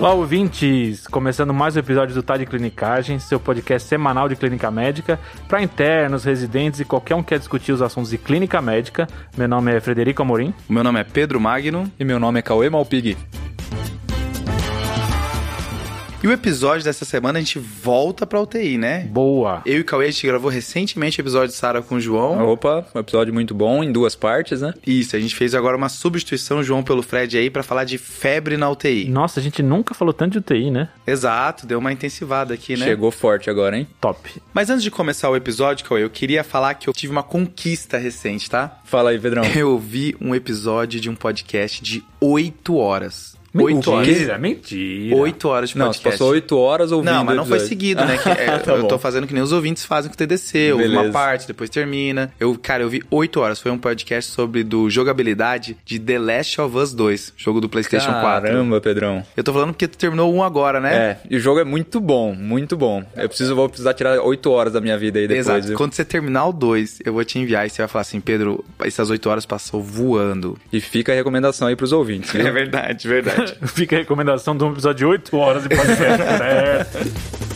Olá, ouvintes! Começando mais um episódio do Tá de Clinicagem, seu podcast semanal de clínica médica para internos, residentes e qualquer um que quer discutir os assuntos de clínica médica. Meu nome é Frederico Amorim. O meu nome é Pedro Magno. E meu nome é Cauê Malpig. E o episódio dessa semana a gente volta pra UTI, né? Boa! Eu e o Cauê, a gente gravou recentemente o episódio de Sara com o João. Opa, um episódio muito bom, em duas partes, né? Isso, a gente fez agora uma substituição, João, pelo Fred aí, pra falar de febre na UTI. Nossa, a gente nunca falou tanto de UTI, né? Exato, deu uma intensivada aqui, né? Chegou forte agora, hein? Top. Mas antes de começar o episódio, Cauê, eu queria falar que eu tive uma conquista recente, tá? Fala aí, Pedrão. Eu vi um episódio de um podcast de 8 horas. Oito horas. Mentira, mentira. Oito horas de Não, podcast. passou oito horas ouvindo Não, mas não foi seguido, né? Que, é, Tá eu tô fazendo que nem os ouvintes fazem com o TDC. Eu ouvi uma parte, depois termina. Eu, cara, eu vi oito horas. Foi um podcast sobre do jogabilidade de The Last of Us 2, jogo do PlayStation 4. Caramba, Pedrão. Eu tô falando porque tu terminou um agora, né? É, e o jogo é muito bom, muito bom. Eu preciso, vou precisar tirar oito horas da minha vida aí depois. Exato. viu? Quando você terminar o 2, eu vou te enviar e você vai falar assim, Pedro, essas oito horas passou voando. E fica a recomendação aí pros ouvintes, viu? verdade, verdade. Fica a recomendação de um episódio de 8 horas de podcast. certo.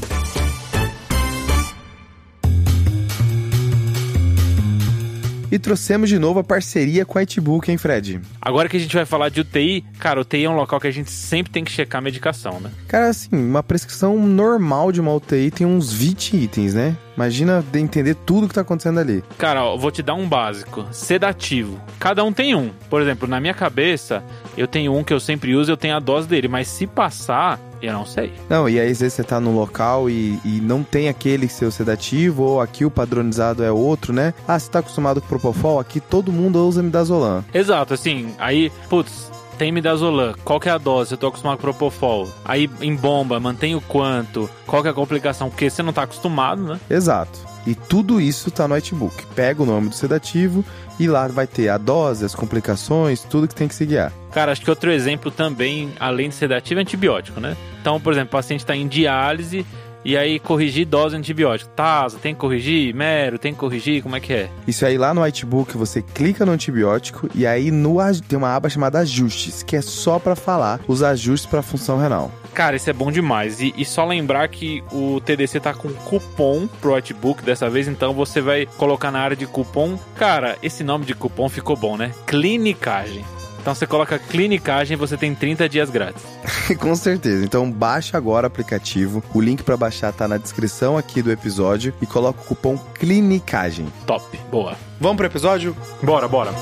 E trouxemos de novo a parceria com a Itbook, hein, Fred? Agora que a gente vai falar de UTI, cara, UTI é um local que a gente sempre tem que checar a medicação, né? Cara, assim, uma prescrição normal de uma UTI tem uns 20 itens, né? Imagina de entender tudo que tá acontecendo ali. Cara, ó, vou te dar um básico. Sedativo. Cada um tem um. Por exemplo, na minha cabeça, eu tenho um que eu sempre uso, eu tenho a dose dele. Mas se passar, eu não sei. Não, e aí às vezes você tá num local e, e não tem aquele seu sedativo, ou aqui o padronizado é outro, né? Ah, você tá acostumado com Propofol? Aqui todo mundo usa Midazolam. Exato, assim, aí, putz, tem midazolam, qual que é a dose? Eu tô acostumado com Propofol. Aí, em bomba, mantém o quanto? Qual que é a complicação? Porque você não tá acostumado, né? Exato. E tudo isso tá no Itbook. Pega o nome do sedativo e lá vai ter a dose, as complicações, tudo que tem que se guiar. Cara, acho que outro exemplo também, além de sedativo, é antibiótico, né? Então, por exemplo, o paciente tá em diálise e aí corrigir dose de antibiótico. Tasa, tem que corrigir? Mero, tem que corrigir? Como é que é? Isso aí lá no Whitebook você clica no antibiótico e aí no tem uma aba chamada ajustes, que é só pra falar os ajustes pra função renal. Cara, isso é bom demais. E, e só lembrar que o TDC tá com cupom pro Whitebook dessa vez, então você vai colocar na área de cupom. Cara, esse nome de cupom ficou bom, né? Clinicagem. Então você coloca clinicagem e você tem 30 dias grátis. Com certeza. Então baixa agora o aplicativo. O link pra baixar tá na descrição aqui do episódio e coloca o cupom clinicagem. Top. Boa. Vamos pro episódio? Bora, bora.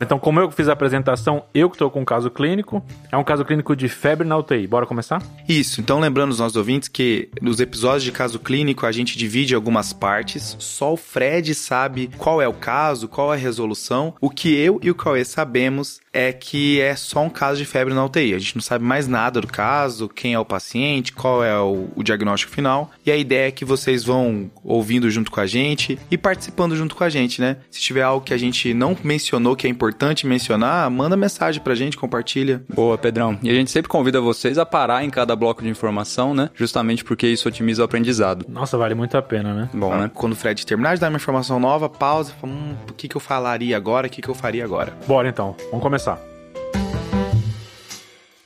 Então, como eu fiz a apresentação, eu que estou com um caso clínico. É um caso clínico de febre na UTI. Bora começar? Isso, então lembrando os nossos ouvintes que nos episódios de caso clínico a gente divide algumas partes, só o Fred sabe qual é o caso, qual é a resolução. O que eu e o Cauê sabemos é que é só um caso de febre na UTI. A gente não sabe mais nada do caso, quem é o paciente, qual é o, o diagnóstico final. E a ideia é que vocês vão ouvindo junto com a gente e participando junto com a gente, né? Se tiver algo que a gente não mencionou que é importante mencionar, manda mensagem pra gente, compartilha. Boa, Pedrão. E a gente sempre convida vocês a parar em cada bloco de informação, né? Justamente porque isso otimiza o aprendizado. Nossa, vale muito a pena, né? Bom, né? Quando o Fred terminar de dar uma informação nova, pausa e fala, hum, o que, que eu falaria agora, o que, que eu faria agora? Bora então, vamos começar.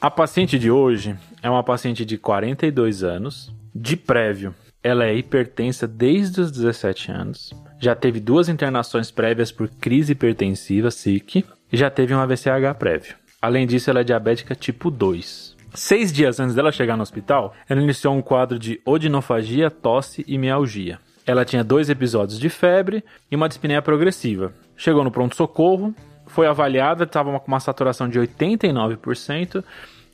A paciente de hoje é uma paciente de 42 anos, de prévio. Ela é hipertensa desde os 17 anos, já teve duas internações prévias por crise hipertensiva, SIC, e já teve um AVCH prévio. Além disso, ela é diabética tipo 2. Seis dias antes dela chegar no hospital, ela iniciou um quadro de odinofagia, tosse e mialgia. Ela tinha dois episódios de febre e uma dispneia progressiva. Chegou no pronto-socorro, foi avaliada, estava com uma saturação de 89%,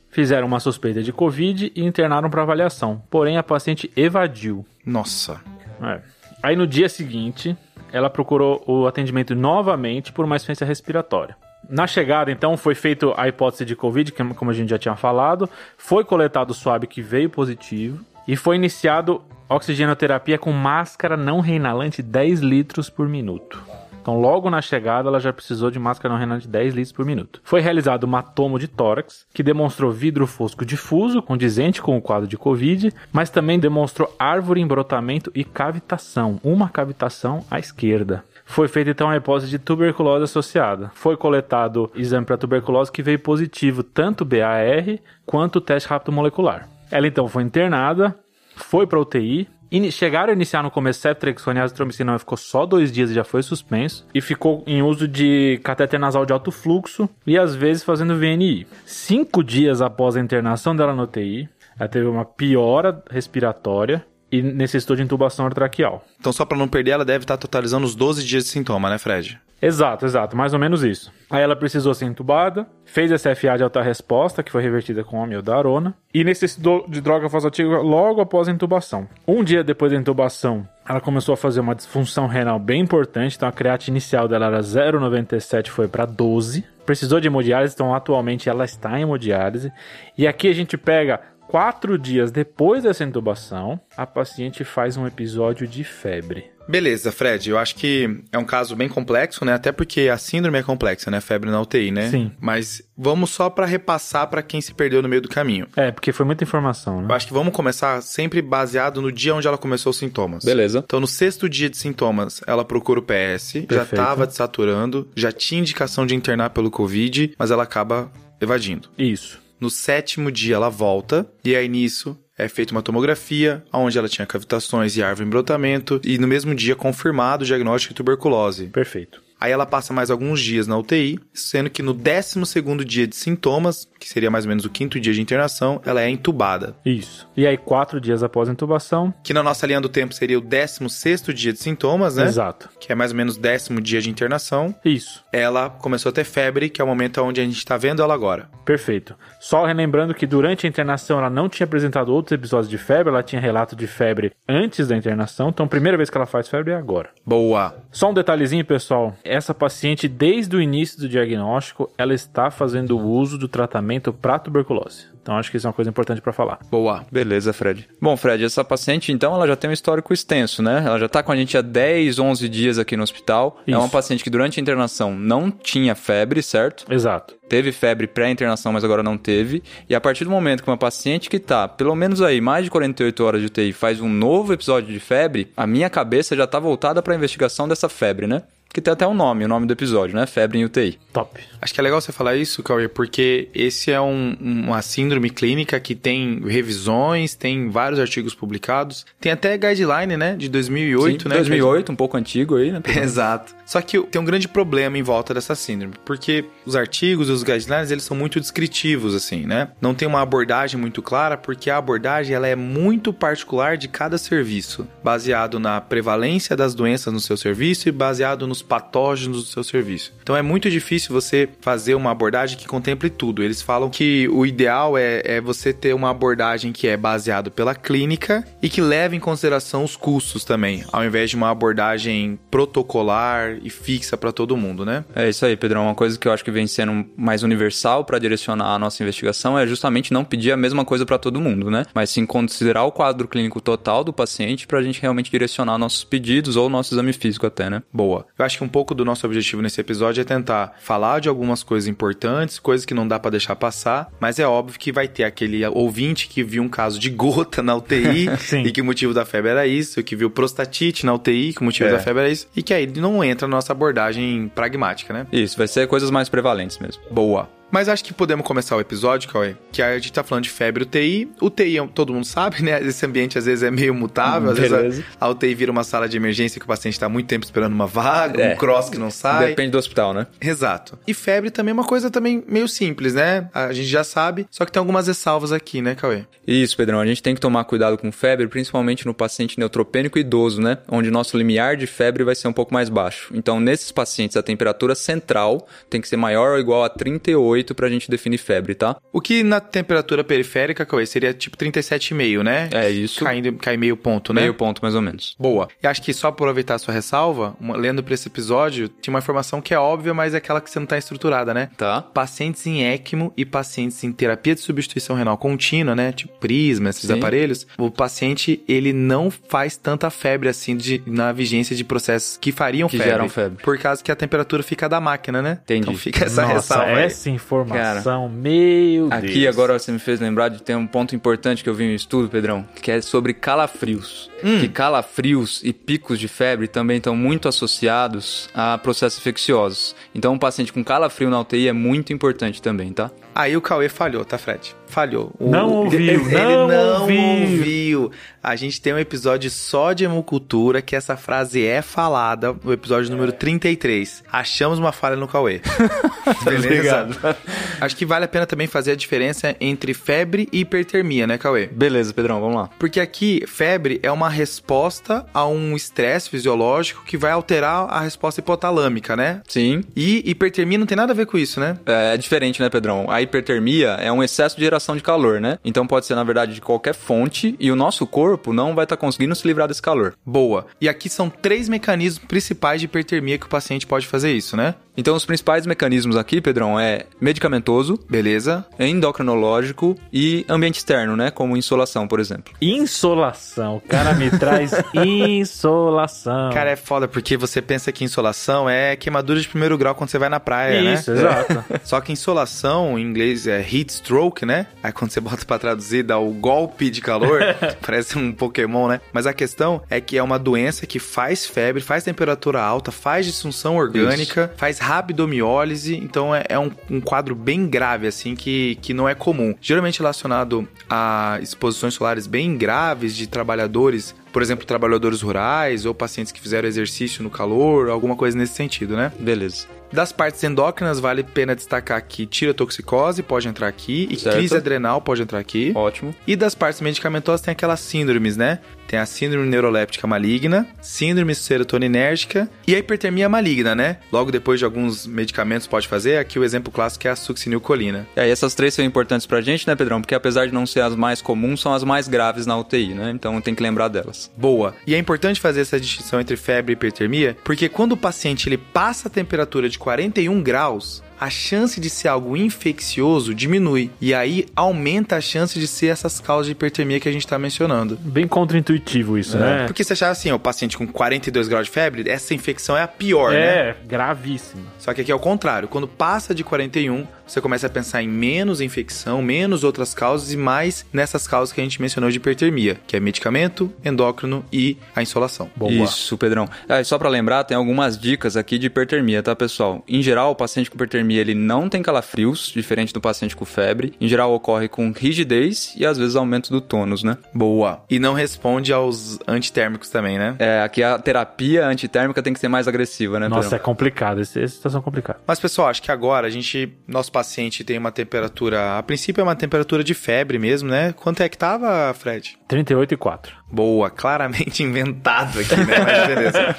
fizeram uma suspeita de Covid e internaram para avaliação. Porém, a paciente evadiu. Nossa. É. Aí no dia seguinte, ela procurou o atendimento novamente por uma insuficiência respiratória. Na chegada, então, foi feita a hipótese de Covid, que, como a gente já tinha falado, foi coletado o swab que veio positivo e foi iniciado oxigenoterapia com máscara não reinalante 10 litros por minuto. Então, logo na chegada, ela já precisou de máscara não renal de 10 litros por minuto. Foi realizado uma tomo de tórax, que demonstrou vidro fosco difuso, condizente com o quadro de Covid, mas também demonstrou árvore em brotamento e cavitação, uma cavitação à esquerda. Foi feita então a hipótese de tuberculose associada. Foi coletado exame para tuberculose que veio positivo tanto BAR quanto o teste rápido molecular. Ela então foi internada, foi para UTI, Ini chegaram a iniciar no começo ceftriaxona e azitromicina, mas ficou só dois dias e já foi suspenso. E ficou em uso de catéter nasal de alto fluxo e às vezes fazendo VNI. Cinco dias após a internação dela no UTI, ela teve uma piora respiratória e necessitou de intubação artraqueal. Então, só para não perder, ela deve estar totalizando os 12 dias de sintoma, né, Fred? Exato, exato, mais ou menos isso. Aí ela precisou ser entubada, fez SFA de alta resposta, que foi revertida com amiodarona, e necessitou de droga fosfatídica logo após a intubação. Um dia depois da intubação, ela começou a fazer uma disfunção renal bem importante, então a creatina inicial dela era 0,97, foi para 12. Precisou de hemodiálise, então atualmente ela está em hemodiálise. E aqui a gente pega quatro dias depois dessa intubação, a paciente faz um episódio de febre. Beleza, Fred, eu acho que é um caso bem complexo, né? Até porque a síndrome é complexa, né? Febre na UTI, né? Sim. Mas vamos só para repassar para quem se perdeu no meio do caminho. É, porque foi muita informação, Eu né? acho que vamos começar sempre baseado no dia onde ela começou os sintomas. Beleza. Então, no sexto dia de sintomas, ela procura o PS, já Perfeito. estava desaturando, já tinha indicação de internar pelo Covid, mas ela acaba evadindo. Isso. No sétimo dia, ela volta, e aí nisso é feita uma tomografia, onde ela tinha cavitações e árvore em brotamento, e no mesmo dia confirmado o diagnóstico de tuberculose. Perfeito. Aí ela passa mais alguns dias na UTI, sendo que no 12º dia de sintomas, que seria mais ou menos o quinto dia de internação, ela é entubada. Isso. E aí, quatro dias após a intubação. Que na nossa linha do tempo seria o 16º dia de sintomas, né? Exato. Que é mais ou menos o décimo dia de internação. Isso. Ela começou a ter febre, que é o momento onde a gente tá vendo ela agora. Perfeito. Só relembrando que durante a internação ela não tinha apresentado outros episódios de febre, ela tinha relato de febre antes da internação, então a primeira vez que ela faz febre é agora. Boa! Só um detalhezinho, pessoal. Essa paciente, desde o início do diagnóstico, ela está fazendo uso do tratamento para tuberculose. Então acho que isso é uma coisa importante para falar. Boa! Beleza, Fred. Bom, Fred, essa paciente, então, ela já tem um histórico extenso, né? Ela já tá com a gente há 10, 11 dias aqui no hospital. É Isso. uma paciente que durante a internação não tinha febre, certo? Exato. Teve febre pré-internação, mas agora não teve. E a partir do momento que uma paciente que tá, pelo menos aí, mais de 48 horas de UTI, faz um novo episódio de febre, a minha cabeça já tá voltada para a investigação dessa febre, né? Que tem até um nome, o nome do episódio, né? Febre em UTI. Top. Acho que é legal você falar isso, Cauê, porque esse é um- uma síndrome clínica que tem revisões, tem vários artigos publicados, tem até guideline, né, de 2008, Sim, né? 2008, um pouco antigo aí, né? Exato. Só que tem um grande problema em volta dessa síndrome, porque os artigos e os guidelines, eles são muito descritivos, assim, né? Não tem uma abordagem muito clara, porque a abordagem, ela é muito particular de cada serviço, baseado na prevalência das doenças no seu serviço e baseado nos patógenos do seu serviço. Então é muito difícil você fazer uma abordagem que contemple tudo. Eles falam que o ideal é, é você ter uma abordagem que é baseado pela clínica e que leve em consideração os custos também, ao invés de uma abordagem protocolar e fixa para todo mundo, né? É isso aí, Pedrão. Uma coisa que eu acho que vem sendo mais universal para direcionar a nossa investigação é justamente não pedir a mesma coisa para todo mundo, né? Mas sim considerar o quadro clínico total do paciente para a gente realmente direcionar nossos pedidos ou nosso exame físico até, né? Boa. Eu acho que um pouco do nosso objetivo nesse episódio é tentar falar de algumas coisas importantes, coisas que não dá pra deixar passar, mas é óbvio que vai ter aquele ouvinte que viu um caso de gota na UTI e que o motivo da febre era isso, que viu prostatite na UTI, que o motivo É. da febre era isso, e que aí não entra na nossa abordagem pragmática, né? Isso, vai ser coisas mais prevalentes mesmo. Boa. Mas acho que podemos começar o episódio, Cauê, que a gente tá falando de febre UTI. UTI, todo mundo sabe, né? Esse ambiente às vezes é meio mutável, às Beleza. vezes a, a UTI vira uma sala de emergência que o paciente tá muito tempo esperando uma vaga, É. um cross que não sai. Depende do hospital, né? Exato. E febre também é uma coisa também meio simples, né? A gente já sabe, só que tem algumas ressalvas aqui, né, Cauê? Isso, Pedrão. A gente tem que tomar cuidado com febre, principalmente no paciente neutropênico idoso, né? Onde nosso limiar de febre vai ser um pouco mais baixo. Então, nesses pacientes, a temperatura central tem que ser maior ou igual a 38 pra gente definir febre, tá? O que na temperatura periférica, Cauê, seria tipo 37,5, né? É isso. Caindo, cai meio ponto, né? Meio ponto, mais ou menos. Boa. E acho que só aproveitar a sua ressalva, uma- lendo pra esse episódio, tinha uma informação que é óbvia, mas é aquela que você não tá estruturada, né? Tá. Pacientes em ECMO e pacientes em terapia de substituição renal contínua, né? Tipo prisma, esses Sim. aparelhos. O paciente, ele não faz tanta febre assim de, na vigência de processos que fariam Que febre. geram febre. Por causa que a temperatura fica da máquina, né? Entendi. Então fica essa Nossa, ressalva aí. Informação, meu Deus. Aqui agora você me fez lembrar de ter um ponto importante que eu vi em um estudo, Pedrão, que é sobre calafrios. Hum. Que calafrios e picos de febre também estão muito associados a processos infecciosos. Então, um paciente com calafrio na UTI é muito importante também, tá? Aí o Cauê falhou, tá, Fred? Falhou. O- Não ouviu, ele não não ouviu. ouviu. A gente tem um episódio só de hemocultura que essa frase é falada, o episódio número 33. Achamos uma falha no Cauê. Beleza? Obrigado. Acho que vale a pena também fazer a diferença entre febre e hipertermia, né, Cauê? Beleza, Pedrão, vamos lá. Porque aqui, febre é uma resposta a um estresse fisiológico que vai alterar a resposta hipotalâmica, né? Sim. E hipertermia não tem nada a ver com isso, né? É diferente, né, Pedrão? A hipertermia é um excesso de de calor, né? Então pode ser, na verdade, de qualquer fonte e o nosso corpo não vai estar conseguindo se livrar desse calor. Boa. E aqui são três mecanismos principais de hipertermia que o paciente pode fazer isso, né? Então os principais mecanismos aqui, Pedrão, é medicamentoso, Beleza? endocrinológico e ambiente externo, né? Como insolação, por exemplo. Insolação. O cara me traz insolação. Cara, é foda porque você pensa que insolação é queimadura de primeiro grau quando você vai na praia, Isso, né? exato. Só que insolação, em inglês é heat stroke, né? Aí quando você bota pra traduzir, dá o golpe de calor. parece um Pokémon, né? Mas a questão é que é uma doença que faz febre, faz temperatura alta, faz disfunção orgânica, faz rabdomiólise. Então é, é um, um quadro bem grave, assim, que, que não é comum. Geralmente relacionado a exposições solares bem graves de trabalhadores por exemplo, trabalhadores rurais ou pacientes que fizeram exercício no calor, alguma coisa nesse sentido, né? Beleza. Das partes endócrinas, vale a pena destacar que tirotoxicose pode entrar aqui e Certo. crise adrenal pode entrar aqui. Ótimo. E das partes medicamentosas tem aquelas síndromes, né? Tem a síndrome neuroléptica maligna, síndrome serotoninérgica e a hipertermia maligna, né? Logo depois de alguns medicamentos pode fazer. Aqui o exemplo clássico é a succinilcolina. E aí essas três são importantes pra gente, né, Pedrão? Porque apesar de não ser as mais comuns, são as mais graves na UTI, né? Então tem que lembrar delas. Boa. E é importante fazer essa distinção entre febre e hipertermia, porque quando o paciente ele passa a temperatura de 41 graus, a chance de ser algo infeccioso diminui. E aí aumenta a chance de ser essas causas de hipertermia que a gente tá mencionando. Bem contraintuitivo isso, né? Porque você achar assim, ó, o paciente com 42 graus de febre, essa infecção é a pior, né? É, gravíssimo. Só que aqui é o contrário. Quando passa de 41, você começa a pensar em menos infecção, menos outras causas e mais nessas causas que a gente mencionou de hipertermia, que é medicamento, endócrino e a insolação. Boa. Isso, Pedrão. Ah, e só pra lembrar, tem algumas dicas aqui de hipertermia, tá, pessoal? Em geral, o paciente com hipertermia, ele não tem calafrios, diferente do paciente com febre. Em geral, ocorre com rigidez e às vezes aumento do tônus, né? Boa. E não responde aos antitérmicos também, né? É, aqui a terapia antitérmica tem que ser mais agressiva, né, Nossa, é Pedrão? complicado. Essa, essa situação é complicada. Mas, pessoal, acho que agora a gente. Nosso paciente tem uma temperatura. A princípio é uma temperatura de febre mesmo, né? Quanto é que tava, Fred? 38 e 4. Boa, claramente inventado aqui, né? Mas beleza.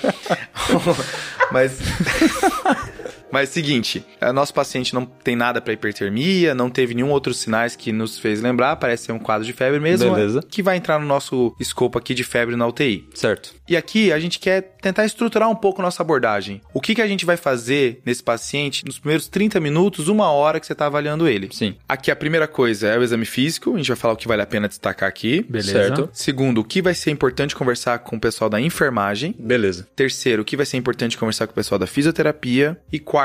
Mas. Mas seguinte, é, nosso paciente não tem nada para hipertermia, não teve nenhum outros sinais que nos fez lembrar, parece ser um quadro de febre mesmo, Beleza. que vai entrar no nosso escopo aqui de febre na UTI. Certo. E aqui a gente quer tentar estruturar um pouco nossa abordagem. O que, que a gente vai fazer nesse paciente nos primeiros 30 minutos, uma hora que você está avaliando ele? Sim. Aqui a primeira coisa é o exame físico, a gente vai falar o que vale a pena destacar aqui. Beleza. Certo. Segundo, o que vai ser importante conversar com o pessoal da enfermagem. Beleza. Terceiro, o que vai ser importante conversar com o pessoal da fisioterapia. E quarto,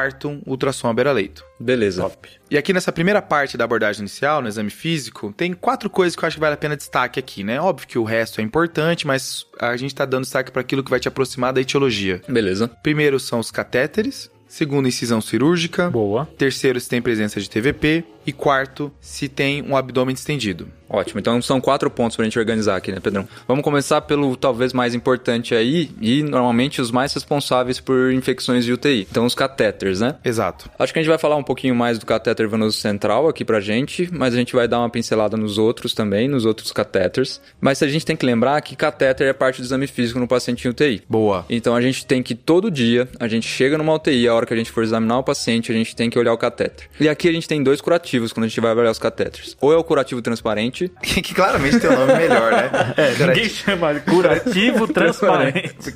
ultrassom à beira-leito. Beleza. Top. E aqui nessa primeira parte da abordagem inicial, no exame físico, tem quatro coisas que eu acho que vale a pena destaque aqui, né? Óbvio que o resto é importante, mas a gente tá dando destaque para aquilo que vai te aproximar da etiologia. Beleza. Primeiro são os catéteres, segundo, incisão cirúrgica, Boa. terceiro, se tem presença de TVP, E quarto, se tem um abdômen distendido. Ótimo, então são quatro pontos pra gente organizar aqui, né, Pedrão? Vamos começar pelo talvez mais importante aí e normalmente os mais responsáveis por infecções de UTI. Então, os catéteres, né? Exato. Acho que a gente vai falar um pouquinho mais do catéter venoso central aqui pra gente, mas a gente vai dar uma pincelada nos outros também, nos outros catéteres. Mas a gente tem que lembrar que catéter é parte do exame físico no paciente em UTI. Boa. Então a gente tem que todo dia, a gente chega numa UTI, a hora que a gente for examinar o paciente, a gente tem que olhar o catéter. E aqui a gente tem dois curativos quando a gente vai avaliar os catéteres. Ou é o curativo transparente, que claramente tem um nome melhor, né? É, ninguém chama de curativo transparente.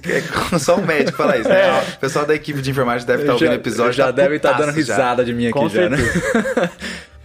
É só um médico fala isso, né? É. O pessoal da equipe de enfermagem deve estar ouvindo o episódio. já tá deve estar dando putaço já. risada de mim aqui Com já, né?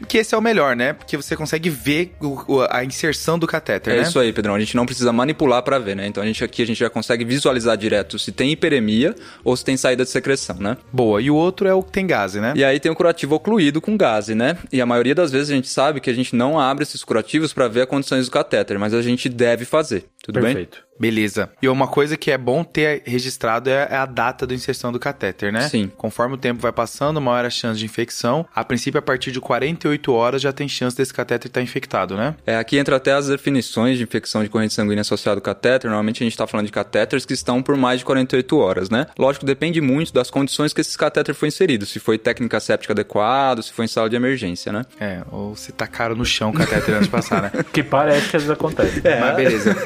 Que esse é o melhor, né? Porque você consegue ver o- a inserção do catéter, É né? isso aí, Pedrão. A gente não precisa manipular pra ver, né? Então a gente aqui a gente já consegue visualizar direto se tem hiperemia ou se tem saída de secreção, né? Boa. E o outro é o que tem gase, né? E aí tem o curativo ocluído com gase, né? E a maioria das vezes a gente sabe que a gente não abre esses curativos pra ver as condições do catéter, mas a gente deve fazer. Tudo bem? Perfeito. Beleza. E uma coisa que é bom ter registrado é é a data da inserção do catéter, né? Sim. Conforme o tempo vai passando, maior a chance de infecção. A princípio, a partir de 48 horas já tem chance desse catéter estar infectado, né? É, aqui entra até as definições de infecção de corrente sanguínea associada ao catéter. Normalmente a gente está falando de catéteres que estão por mais de 48 horas, né? Lógico, depende muito das condições que esse catéter foi inserido. Se foi técnica séptica adequada, se foi em sala de emergência, né? É, ou se tacaram no chão o catéter antes de passar, né? Que parece que às vezes acontece. Mas beleza.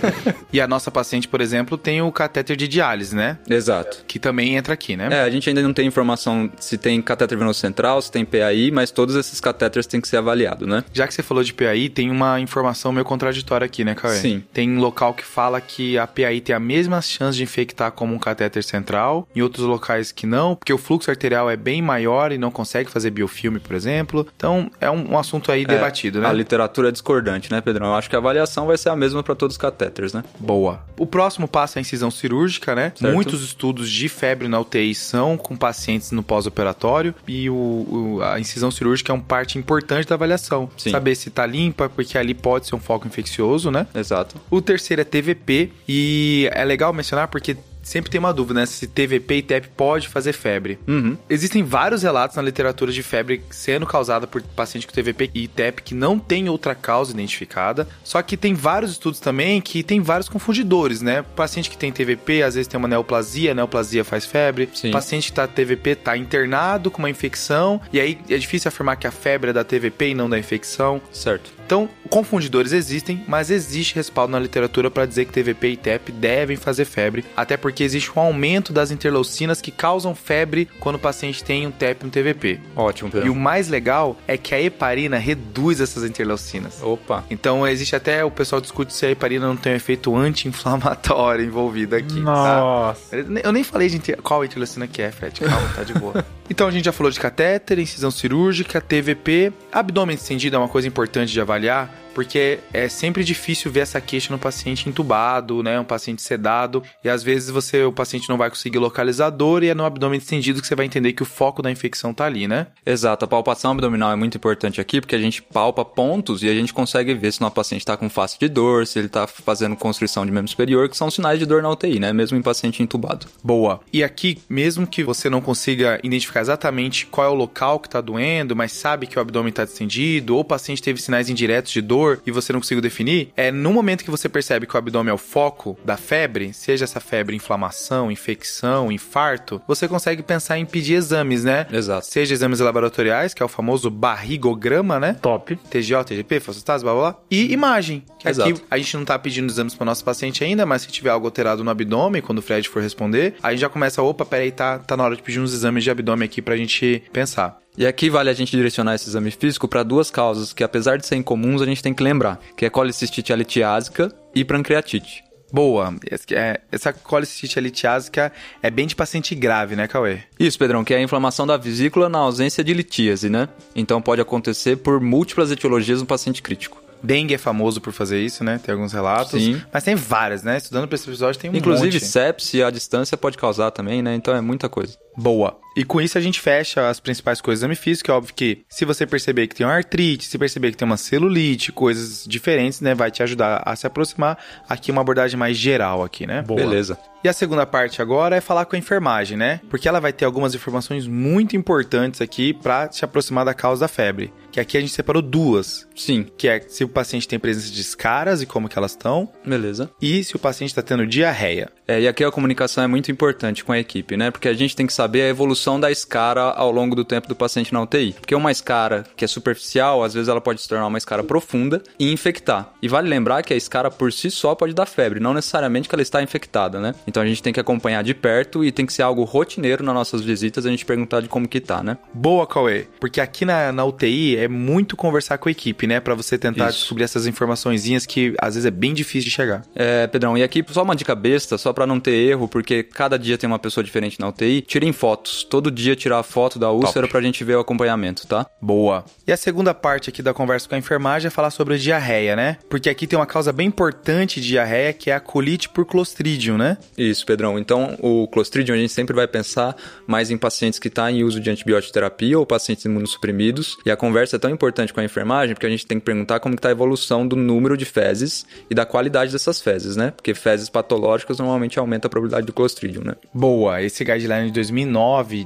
E a nossa paciente, por exemplo, tem o catéter de diálise, né? Exato. Que também entra aqui, né? É, a gente ainda não tem informação se tem catéter venoso central, se tem PAI, mas todos esses catéteres têm que ser avaliados, né? Já que você falou de PAI, tem uma informação meio contraditória aqui, né, Cauê? Sim. Tem um local que fala que a PAI tem a mesma chance de infectar como um catéter central, em outros locais que não, porque o fluxo arterial é bem maior e não consegue fazer biofilme, por exemplo. Então, é um, um assunto aí debatido, né? A literatura é discordante, né, Pedrão? Eu acho que a avaliação vai ser a mesma para todos os catéteres, né? Boa. O próximo passo é a incisão cirúrgica, né? Certo. Muitos estudos de febre na UTI são com pacientes no pós-operatório e o, o- a incisão cirúrgica é uma parte importante da avaliação. Sim. Saber se tá limpa, porque ali pode ser um foco infeccioso, né? Exato. O terceiro é TVP e é legal mencionar porque sempre tem uma dúvida, né? Se TVP e TEP pode fazer febre. Uhum. Existem vários relatos na literatura de febre sendo causada por paciente com TVP e TEP que não tem outra causa identificada. Só que tem vários estudos também que tem vários confundidores, né? Paciente que tem TVP às vezes tem uma neoplasia, a neoplasia faz febre. Sim. Paciente que tá TVP tá internado com uma infecção e aí é difícil afirmar que a febre é da TVP e não da infecção. Certo. Então, confundidores existem, mas existe respaldo na literatura para dizer que TVP e TEP devem fazer febre, até porque existe um aumento das interleucinas que causam febre quando o paciente tem um TEP e um TVP. Ótimo, E Pedrão. o mais legal é que a heparina reduz essas interleucinas. Opa. Então, existe até o pessoal discute se a heparina não tem um efeito anti-inflamatório envolvido aqui. tá? Nossa. Eu nem falei de inter- qual interleucina que é, Fred. Calma, tá de boa. então a gente já falou de catéter, incisão cirúrgica, TVP. Abdômen distendido é uma coisa importante de avaliar, porque é sempre difícil ver essa queixa no paciente entubado, né? Um paciente sedado. E às vezes você, o paciente não vai conseguir localizar a dor e é no abdômen distendido que você vai entender que o foco da infecção tá ali, né? Exato, a palpação abdominal é muito importante aqui porque a gente palpa pontos e a gente consegue ver se o paciente está com face de dor, se ele está fazendo constrição de membro superior, que são sinais de dor na UTI, né? Mesmo em paciente entubado. Boa. E aqui, mesmo que você não consiga identificar exatamente qual é o local que tá doendo, mas sabe que o abdômen tá distendido, ou o paciente teve sinais indiretos de dor e você não conseguiu definir, é no momento que você percebe que o abdômen é o foco da febre, seja essa febre inflamação, infecção, infarto, você consegue pensar em pedir exames, né? Exato. Seja exames laboratoriais, que é o famoso barrigograma, né? Top. TGO, TGP, fosfatase, blá blá blá. E imagem. Que Exato. aqui a gente não tá pedindo exames para nosso paciente ainda, mas se tiver algo alterado no abdômen, quando o Fred for responder, aí já começa, opa, peraí, tá, tá na hora de pedir uns exames de abdômen aqui pra gente pensar. E aqui vale a gente direcionar esse exame físico para duas causas que, apesar de serem comuns, a gente tem que lembrar, que é colicistite alitiásica e pancreatite. Boa. É, Essa colicistite litiásica é bem de paciente grave, né, Cauê? Isso, Pedrão, que é a inflamação da vesícula na ausência de litíase, né? Então pode acontecer por múltiplas etiologias no paciente crítico. Dengue é famoso por fazer isso, né? Tem alguns relatos. Sim. Mas tem várias, né? Estudando pra esse episódio tem um Inclusive, monte. sepse à distância pode causar também, né? Então é muita coisa. Boa. E com isso a gente fecha as principais coisas do exame físico. É óbvio que se você perceber que tem uma artrite, se perceber que tem uma celulite, coisas diferentes, né, vai te ajudar a se aproximar. Aqui uma abordagem mais geral aqui, né? Boa. Beleza. E a segunda parte agora é falar com a enfermagem, né? Porque ela vai ter algumas informações muito importantes aqui para te aproximar da causa da febre. Que aqui a gente separou duas, Sim. que é se o paciente tem presença de escaras e como que elas estão, Beleza. e se o paciente está tendo diarreia. É, e aqui a comunicação é muito importante com a equipe, né? Porque a gente tem que saber a evolução da escara ao longo do tempo do paciente na UTI. Porque uma escara que é superficial, às vezes ela pode se tornar uma escara profunda e infectar. E vale lembrar que a escara por si só pode dar febre, não necessariamente que ela está infectada, né? Então a gente tem que acompanhar de perto e tem que ser algo rotineiro nas nossas visitas, a gente perguntar de como que tá, né? Boa, Cauê. Porque aqui na, na UTI é muito conversar com a equipe, né? Pra você tentar Isso. descobrir essas informaçõezinhas que às vezes é bem difícil de chegar. É, Pedrão, e aqui só uma dica besta, só pra não ter erro, porque cada dia tem uma pessoa diferente na UTI. Tirem fotos. Todo dia tirar a foto da úlcera pra gente ver o acompanhamento, tá? Boa. E a segunda parte aqui da conversa com a enfermagem é falar sobre a diarreia, né? Porque aqui tem uma causa bem importante de diarreia, que é a colite por clostridium, né? Isso, Pedrão. Então, o Clostridium a gente sempre vai pensar mais em pacientes que estão em uso de antibiótico terapia ou pacientes imunossuprimidos. E a conversa é tão importante com a enfermagem porque a gente tem que perguntar como está a evolução do número de fezes e da qualidade dessas fezes, né? Porque fezes patológicas normalmente aumenta a probabilidade do Clostridium, né? Boa. Esse guideline de 2009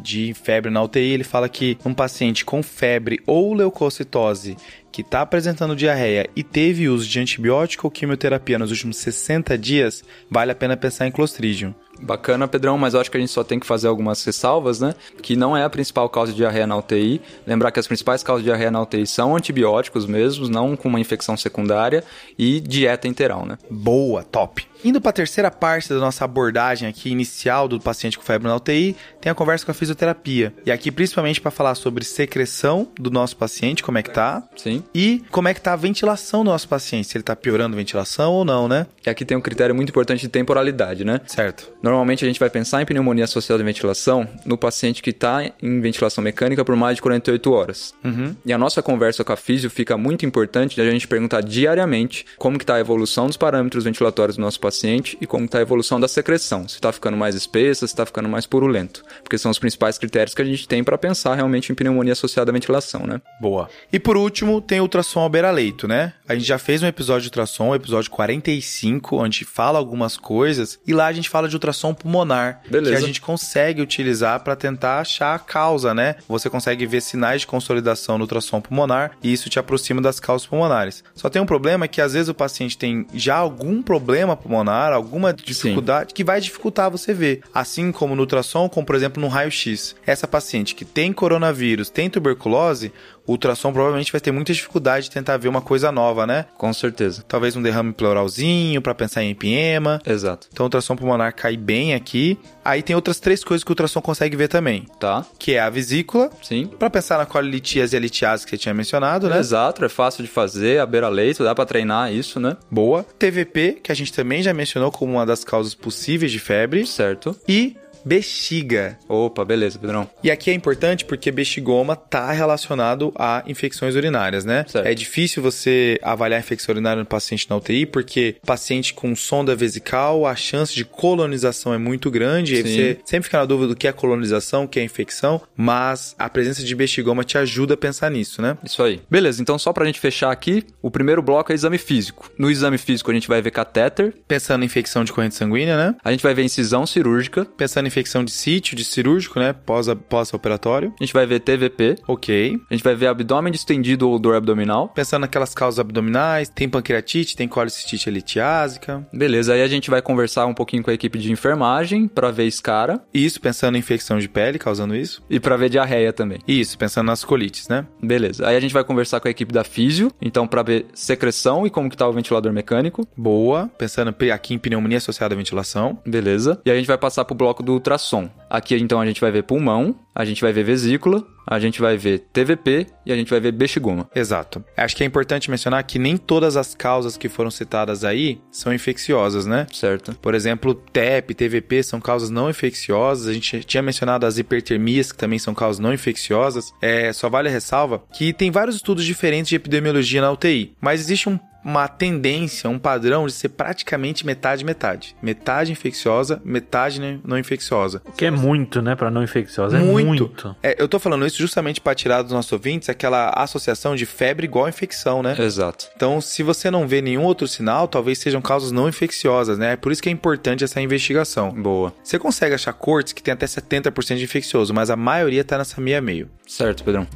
de febre na UTI, ele fala que um paciente com febre ou leucocitose que está apresentando diarreia e teve uso de antibiótico ou quimioterapia nos últimos 60 dias, vale a pena pensar em Clostridium. Bacana, Pedrão, mas eu acho que a gente só tem que fazer algumas ressalvas, né? Que não é a principal causa de diarreia na UTI. Lembrar que as principais causas de diarreia na UTI são antibióticos mesmos, não com uma infecção secundária e dieta interal, né? Boa, top. Indo para a terceira parte da nossa abordagem aqui inicial do paciente com febre na UTI, tem a conversa com a fisioterapia. E aqui principalmente para falar sobre secreção do nosso paciente, como é que tá, Sim. e como é que tá a ventilação do nosso paciente, se ele tá piorando a ventilação ou não, né? E aqui tem um critério muito importante de temporalidade, né? Certo. Normalmente a gente vai pensar em pneumonia associada à ventilação no paciente que está em ventilação mecânica por mais de 48 horas. Uhum. E a nossa conversa com a físio fica muito importante de a gente perguntar diariamente como que está a evolução dos parâmetros ventilatórios do nosso paciente e como está a evolução da secreção, se está ficando mais espessa, se está ficando mais purulento, porque são os principais critérios que a gente tem para pensar realmente em pneumonia associada à ventilação, né? Boa. E por último, tem o ultrassom ao beira-leito, né? A gente já fez um episódio de ultrassom, o episódio 45, onde fala algumas coisas, e lá a gente fala de ultrassom pulmonar, Beleza. que a gente consegue utilizar para tentar achar a causa, né? Você consegue ver sinais de consolidação no ultrassom pulmonar e isso te aproxima das causas pulmonares. Só tem um problema que às vezes o paciente tem já algum problema pulmonar, alguma dificuldade que vai dificultar você ver. Assim como no ultrassom, como por exemplo no raio-x. Essa paciente que tem coronavírus, tem tuberculose, o ultrassom provavelmente vai ter muita dificuldade de tentar ver uma coisa nova, né? Com certeza. Talvez um derrame pleuralzinho para pensar em empiema. Exato. Então o ultrassom pulmonar cai bem aqui. Aí tem outras três coisas que o ultrassom consegue ver também, Tá? que é a vesícula, Sim. para pensar na colitiase e a litiase que você tinha mencionado, né? Exato, é fácil de fazer, a beira-leito, dá para treinar isso, né? Boa. TVP, que a gente também já mencionou como uma das causas possíveis de febre. Certo. E bexiga. Opa, beleza, Pedrão. E aqui é importante porque bexigoma tá relacionado a infecções urinárias, né? Certo. É difícil você avaliar a infecção urinária no paciente na UTI, porque paciente com sonda vesical, a chance de colonização é muito grande. E Sim. você sempre fica na dúvida do que é colonização, o que é infecção, mas a presença de bexigoma te ajuda a pensar nisso, né? Isso aí. Beleza, então só pra gente fechar aqui, o primeiro bloco é exame físico. No exame físico a gente vai ver catéter, Pensando em infecção de corrente sanguínea, né? a gente vai ver incisão cirúrgica, Pensando em infecção de sítio, de cirúrgico, né? Pós- Pós-operatório. a gente vai ver TVP, ok. a gente vai ver abdômen distendido ou dor abdominal. Pensando naquelas causas abdominais, tem pancreatite, tem colicistite elitiásica. Beleza, aí a gente vai conversar um pouquinho com a equipe de enfermagem pra ver escara Isso, pensando em infecção de pele, causando isso. e pra ver diarreia também. Isso, pensando nas colites, né? Beleza. Aí a gente vai conversar com a equipe da físio, então pra ver secreção e como que tá o ventilador mecânico. Boa. Pensando pe- aqui em pneumonia associada à ventilação. Beleza. E aí a gente vai passar pro bloco do ultrassom. Aqui então a gente vai ver pulmão, a gente vai ver vesícula, a gente vai ver TVP e a gente vai ver bexigoma. Exato. Acho que é importante mencionar que nem todas as causas que foram citadas aí são infecciosas, né? Certo? Por exemplo, TEP, TVP são causas não infecciosas. A gente tinha mencionado as hipertermias, que também são causas não infecciosas. É, só vale a ressalva que tem vários estudos diferentes de epidemiologia na UTI, mas existe um uma tendência, um padrão de ser praticamente metade metade. Metade infecciosa, metade não infecciosa. Que é muito, né, para não infecciosa. É Muito. muito. É, eu tô falando isso justamente para tirar dos nossos ouvintes aquela associação de febre igual infecção, né? Exato. Então, se você não vê nenhum outro sinal, talvez sejam causas não infecciosas, né? É por isso que é importante essa investigação. Boa. Você consegue achar cortes que tem até 70% de infeccioso, mas a maioria tá nessa meia meio. Certo, Pedrão.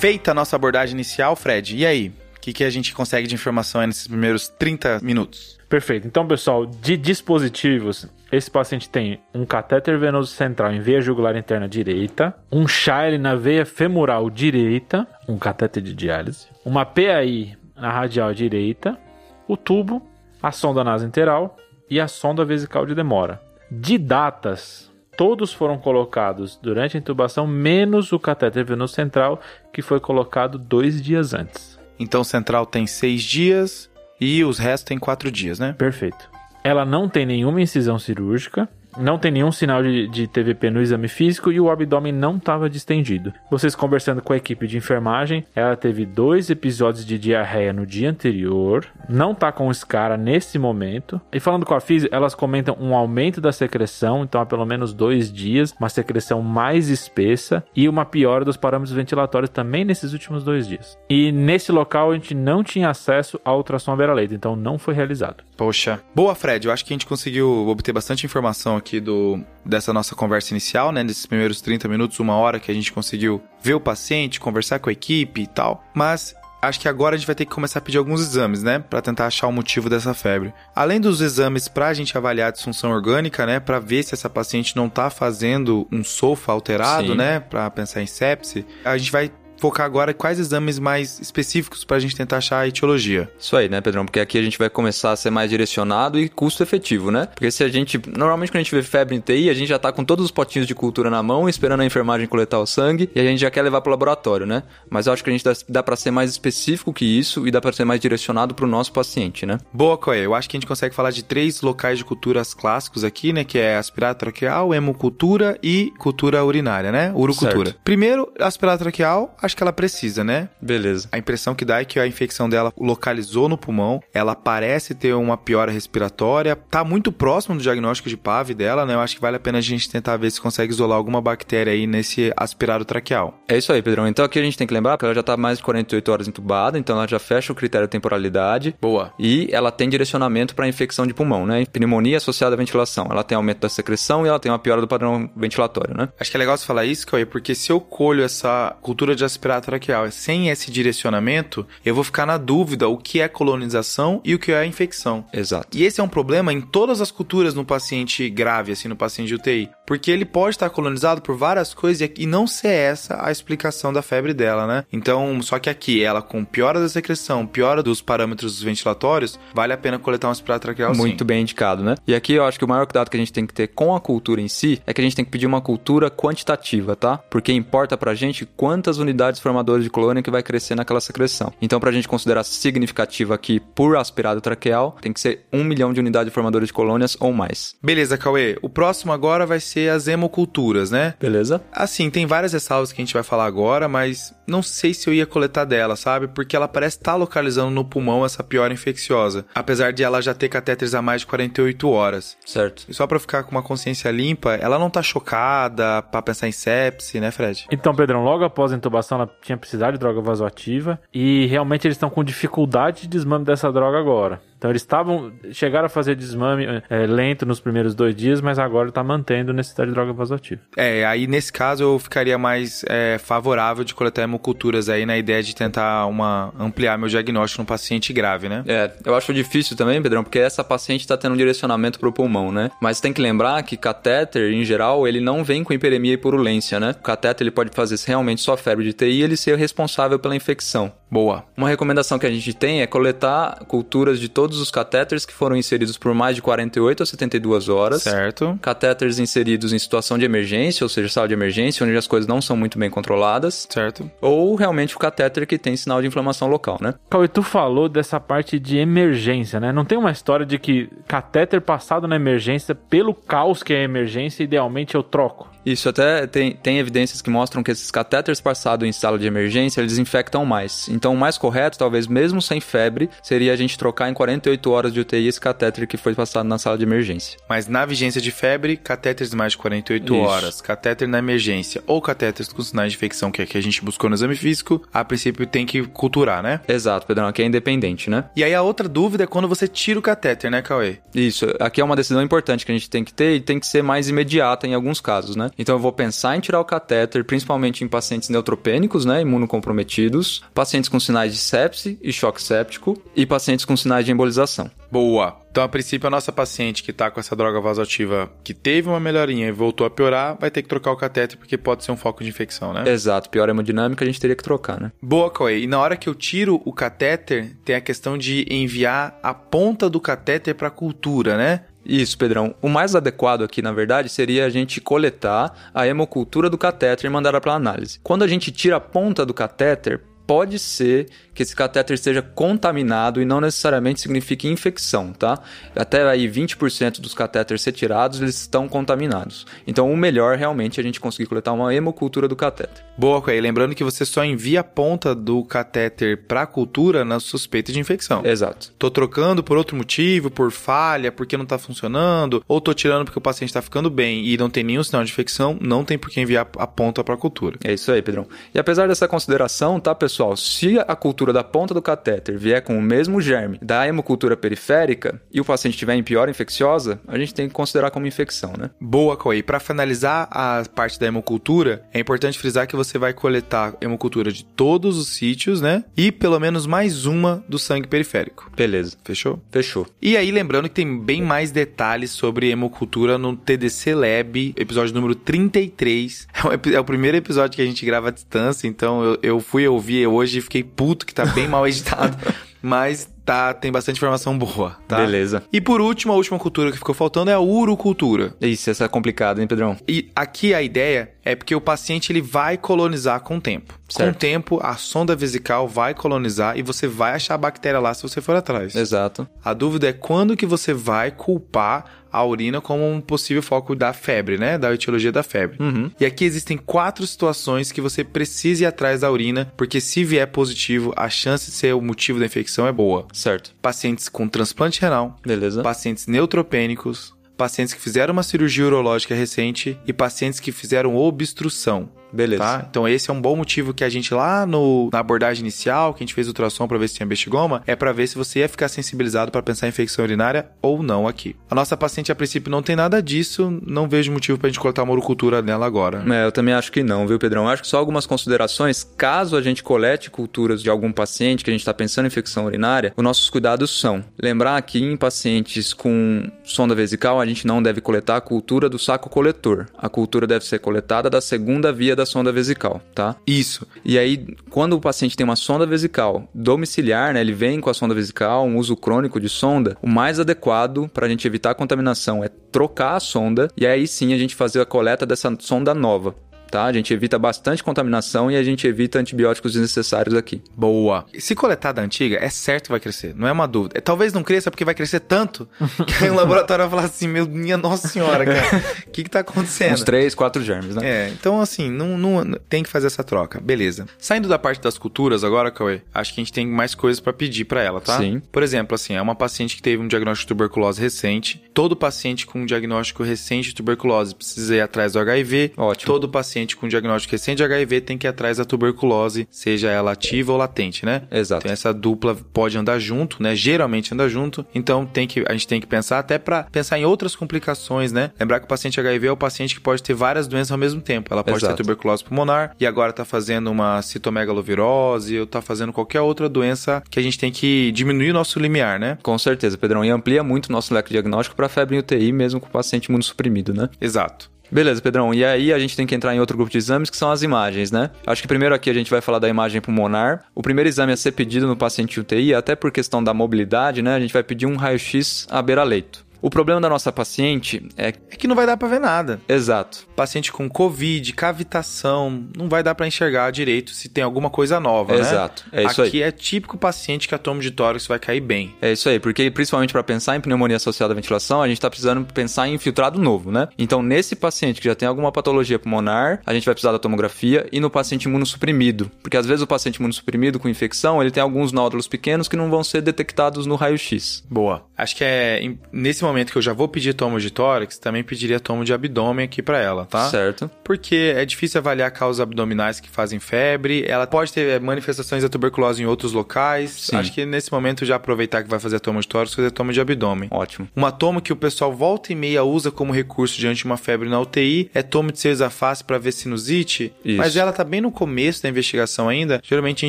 Feita a nossa abordagem inicial, Fred, e aí? O que, que a gente consegue de informação nesses primeiros 30 minutos? Perfeito. Então, pessoal, de dispositivos, esse paciente tem um catéter venoso central em veia jugular interna direita, um Shire na veia femoral direita, um catéter de diálise, uma PAI na radial direita, o tubo, a sonda nasointeral e a sonda vesical de demora. De datas, todos foram colocados durante a intubação, menos o catéter venoso central, que foi colocado dois dias antes. Então, central tem seis dias e os restos tem quatro dias, né? Perfeito. Ela não tem nenhuma incisão cirúrgica, não tem nenhum sinal de, de TVP no exame físico e o abdômen não estava distendido. Vocês conversando com a equipe de enfermagem, ela teve dois episódios de diarreia no dia anterior, não tá com escara nesse momento. E falando com a Físio, elas comentam um aumento da secreção, então há pelo menos dois dias, uma secreção mais espessa e uma piora dos parâmetros ventilatórios também nesses últimos dois dias. E nesse local a gente não tinha acesso ao ultrassom à beira-leito, então não foi realizado. Poxa. Boa, Fred. Eu acho que a gente conseguiu obter bastante informação aqui do, dessa nossa conversa inicial, né? Desses primeiros 30 minutos, uma hora que a gente conseguiu ver o paciente, conversar com a equipe e tal. Mas acho que agora a gente vai ter que começar a pedir alguns exames, né? Pra tentar achar o motivo dessa febre. Além dos exames pra gente avaliar a disfunção orgânica, né? Pra ver se essa paciente não tá fazendo um SOFA alterado, Sim. né? Pra pensar em sepse. A gente vai focar agora em quais exames mais específicos pra gente tentar achar a etiologia. Isso aí, né, Pedrão? Porque aqui a gente vai começar a ser mais direcionado e custo efetivo, né? Porque se a gente. Normalmente, quando a gente vê febre em TI, a gente já tá com todos os potinhos de cultura na mão, esperando a enfermagem coletar o sangue e a gente já quer levar pro laboratório, né? Mas eu acho que a gente dá, dá para ser mais específico que isso e dá para ser mais direcionado pro nosso paciente, né? Boa, Coé. Eu acho que a gente consegue falar de três locais de culturas clássicos aqui, né? Que é aspirado traqueal, hemocultura e cultura urinária, né? Urocultura. Certo. Primeiro, aspirado traqueal, acho que ela precisa, né? Beleza. A impressão que dá é que a infecção dela localizou no pulmão, ela parece ter uma piora respiratória, tá muito próximo do diagnóstico de PAV dela, né? Eu acho que vale a pena a gente tentar ver se consegue isolar alguma bactéria aí nesse aspirado traqueal. É isso aí, Pedrão. Então aqui a gente tem que lembrar que ela já tá mais de 48 horas entubada, então ela já fecha o critério de temporalidade. Boa. E ela tem direcionamento para infecção de pulmão, né? Pneumonia associada à ventilação. Ela tem aumento da secreção e ela tem uma piora do padrão ventilatório, né? Acho que é legal você falar isso, Cauê, porque se eu colho essa cultura de aspirado traqueal sem esse direcionamento, eu vou ficar na dúvida o que é colonização e o que é infecção. Exato. E esse é um problema em todas as culturas no paciente grave, assim, no paciente de UTI. Porque ele pode estar colonizado por várias coisas e não ser essa a explicação da febre dela, né? Então, só que aqui, ela com piora da secreção, piora dos parâmetros ventilatórios, vale a pena coletar um aspirado traqueal sim. Muito bem indicado, né? E aqui eu acho que o maior cuidado que a gente tem que ter com a cultura em si é que a gente tem que pedir uma cultura quantitativa, tá? Porque importa pra gente quantas unidades formadoras de colônia que vai crescer naquela secreção. Então, pra gente considerar significativa aqui por aspirado traqueal, tem que ser um milhão de unidades formadoras de colônias ou mais. Beleza, Cauê. O próximo agora vai ser as hemoculturas, né? Beleza? Assim, tem várias ressalvas que a gente vai falar agora, mas não sei se eu ia coletar dela, sabe? Porque ela parece estar localizando no pulmão essa piora infecciosa, apesar de ela já ter catéteres há mais de 48 horas. Certo. E só pra ficar com uma consciência limpa, ela não tá chocada pra pensar em sepse, né, Fred? Então, Pedrão, logo após a intubação, ela tinha precisado de droga vasoativa e realmente eles estão com dificuldade de desmame dessa droga agora. Então eles estavam. chegaram a fazer desmame é, lento nos primeiros dois dias, mas agora está mantendo necessidade de droga vasoativa. É, aí nesse caso eu ficaria mais é, favorável de coletar hemoculturas aí na ideia de tentar uma, ampliar meu diagnóstico no paciente grave, né? É, eu acho difícil também, Pedrão, porque essa paciente está tendo um direcionamento pro pulmão, né? Mas tem que lembrar que catéter, em geral, ele não vem com hiperemia e purulência, né? O catéter ele pode fazer realmente só febre de TI e ele ser responsável pela infecção. Boa. Uma recomendação que a gente tem é coletar culturas de todos os catéteres que foram inseridos por mais de 48 a 72 horas. Certo. Catéteres inseridos em situação de emergência, ou seja, sala de emergência, onde as coisas não são muito bem controladas. Certo. Ou realmente o catéter que tem sinal de inflamação local, né? Cauê, tu falou dessa parte de emergência, né? Não tem uma história de que catéter passado na emergência, pelo caos que é a emergência, idealmente eu troco. Isso até tem, tem evidências que mostram que esses catéteres passados em sala de emergência, eles infectam mais. Então, o mais correto, talvez mesmo sem febre, seria a gente trocar em 48 horas de UTI esse catéter que foi passado na sala de emergência. Mas na vigência de febre, catéteres de mais de 48 Isso. horas, catéter na emergência ou catéteres com sinais de infecção, que é que a gente buscou no exame físico, a princípio tem que culturar, né? Exato, Pedrão, aqui é independente, né? E aí a outra dúvida é quando você tira o catéter, né, Cauê? Isso, aqui é uma decisão importante que a gente tem que ter e tem que ser mais imediata em alguns casos, né? Então eu vou pensar em tirar o catéter, principalmente em pacientes neutropênicos, né, imunocomprometidos, pacientes com sinais de sepse e choque séptico e pacientes com sinais de embolização. Boa. Então, a princípio, a nossa paciente que tá com essa droga vasoativa que teve uma melhorinha e voltou a piorar, vai ter que trocar o catéter porque pode ser um foco de infecção, né? Exato, pior hemodinâmica a gente teria que trocar, né? Boa, Cauê. E na hora que eu tiro o catéter, tem a questão de enviar a ponta do catéter para cultura, né? Isso, Pedrão. O mais adequado aqui, na verdade, seria a gente coletar a hemocultura do catéter e mandar para análise. Quando a gente tira a ponta do catéter, pode ser que esse catéter esteja contaminado e não necessariamente signifique infecção, tá? Até aí 20% dos catéteres retirados, eles estão contaminados. Então, o melhor realmente é a gente conseguir coletar uma hemocultura do catéter. Boa, Cauê. Lembrando que você só envia a ponta do catéter para cultura na suspeita de infecção. Exato. Tô trocando por outro motivo, por falha, porque não tá funcionando, ou tô tirando porque o paciente tá ficando bem e não tem nenhum sinal de infecção, não tem por que enviar a ponta para cultura. É isso aí, Pedrão. E apesar dessa consideração, tá, pessoal? Se a cultura da ponta do catéter vier com o mesmo germe da hemocultura periférica e o paciente estiver em pior infecciosa, a gente tem que considerar como infecção, né? Boa, Cauê. Para finalizar a parte da hemocultura, é importante frisar que você vai coletar hemocultura de todos os sítios, né? E pelo menos mais uma do sangue periférico. Beleza. Fechou? Fechou. E aí, lembrando que tem bem mais detalhes sobre hemocultura no TDC Lab, episódio número 33. É é o primeiro episódio que a gente grava à distância, então eu, eu fui ouvir hoje fiquei puto que tá bem mal editado. Mas tá, tem bastante informação boa, tá? Beleza. E por último, a última cultura que ficou faltando é a urocultura. Isso, essa é complicada, hein, Pedrão? E aqui a ideia é porque o paciente ele vai colonizar com o tempo. Com Certo. o tempo, a sonda vesical vai colonizar e você vai achar a bactéria lá se você for atrás. Exato. A dúvida é quando que você vai culpar a urina como um possível foco da febre, né? Da etiologia da febre. Uhum. E aqui existem quatro situações que você precisa ir atrás da urina, porque se vier positivo, a chance de ser o motivo da infecção é boa. Certo. Pacientes com transplante renal, Beleza. pacientes neutropênicos, pacientes que fizeram uma cirurgia urológica recente e pacientes que fizeram obstrução. Beleza. Tá? Então esse é um bom motivo que a gente lá no, na abordagem inicial, que a gente fez ultrassom para ver se tinha bestigoma, é para ver se você ia ficar sensibilizado para pensar em infecção urinária ou não aqui. A nossa paciente a princípio não tem nada disso, não vejo motivo pra gente coletar uma urocultura nela agora. É, eu também acho que não, viu, Pedrão? Eu acho que só algumas considerações. Caso a gente colete culturas de algum paciente que a gente está pensando em infecção urinária, os nossos cuidados são lembrar que em pacientes com sonda vesical a gente não deve coletar a cultura do saco coletor. A cultura deve ser coletada da segunda via da sonda vesical, tá? Isso. E aí, quando o paciente tem uma sonda vesical domiciliar, né, ele vem com a sonda vesical, um uso crônico de sonda, o mais adequado para a gente evitar a contaminação é trocar a sonda e aí sim a gente fazer a coleta dessa sonda nova. Tá? A gente evita bastante contaminação e a gente evita antibióticos desnecessários aqui. Boa. Se coletar da antiga, é certo que vai crescer, não é uma dúvida. É, talvez não cresça porque vai crescer tanto que aí o laboratório vai falar assim: meu, minha nossa senhora, cara, o que que tá acontecendo? Uns 3, 4 germes, né? É, então assim, não, não- tem que fazer essa troca. Beleza. Saindo da parte das culturas agora, Cauê, acho que a gente tem mais coisas pra pedir pra ela, tá? Sim. Por exemplo, assim, é uma paciente que teve um diagnóstico de tuberculose recente. Todo paciente com um diagnóstico recente de tuberculose precisa ir atrás do HIV. Ótimo. Todo paciente com diagnóstico recente de HIV tem que ir atrás da tuberculose, seja ela ativa ou latente, né? Exato. Então essa dupla pode andar junto, né? Geralmente anda junto. Então tem que a gente tem que pensar até pra pensar em outras complicações, né? Lembrar que o paciente HIV é o paciente que pode ter várias doenças ao mesmo tempo. Ela pode Exato. ter tuberculose pulmonar e agora tá fazendo uma citomegalovirose ou tá fazendo qualquer outra doença que a gente tem que diminuir o nosso limiar, né? Com certeza, Pedrão. E amplia muito o nosso leque diagnóstico para febre em UTI, mesmo com o paciente imunossuprimido, né? Exato. Beleza, Pedrão. E aí a gente tem que entrar em outro grupo de exames que são as imagens, né? Acho que primeiro aqui a gente vai falar da imagem pulmonar. O primeiro exame a ser pedido no paciente UTI, até por questão da mobilidade, né? A gente vai pedir um raio-x à beira-leito. O problema da nossa paciente é. É que não vai dar pra ver nada. Exato. Paciente com Covid, cavitação, não vai dar pra enxergar direito se tem alguma coisa nova, né? Exato. É isso Aqui aí. é típico paciente que a tomo de tórax vai cair bem. É isso aí, porque principalmente para pensar em pneumonia associada à ventilação, a gente tá precisando pensar em infiltrado novo, né? Então, nesse paciente que já tem alguma patologia pulmonar, a gente vai precisar da tomografia e no paciente imunossuprimido, porque às vezes o paciente imunossuprimido com infecção, ele tem alguns nódulos pequenos que não vão ser detectados no raio-x. Boa. Acho que é nesse momento que eu já vou pedir tomo de tórax, também pediria tomo de abdômen aqui pra ela, tá? Certo? Porque é difícil avaliar causas abdominais que fazem febre. Ela pode ter é, manifestações da tuberculose em outros locais. Sim. Acho que nesse momento já aproveitar que vai fazer a toma de tórax, fazer a toma de abdômen. Ótimo. Uma toma que o pessoal volta e meia usa como recurso diante de uma febre na UTI é toma de seios à face para ver sinusite. Isso. Mas ela tá bem no começo da investigação ainda. Geralmente a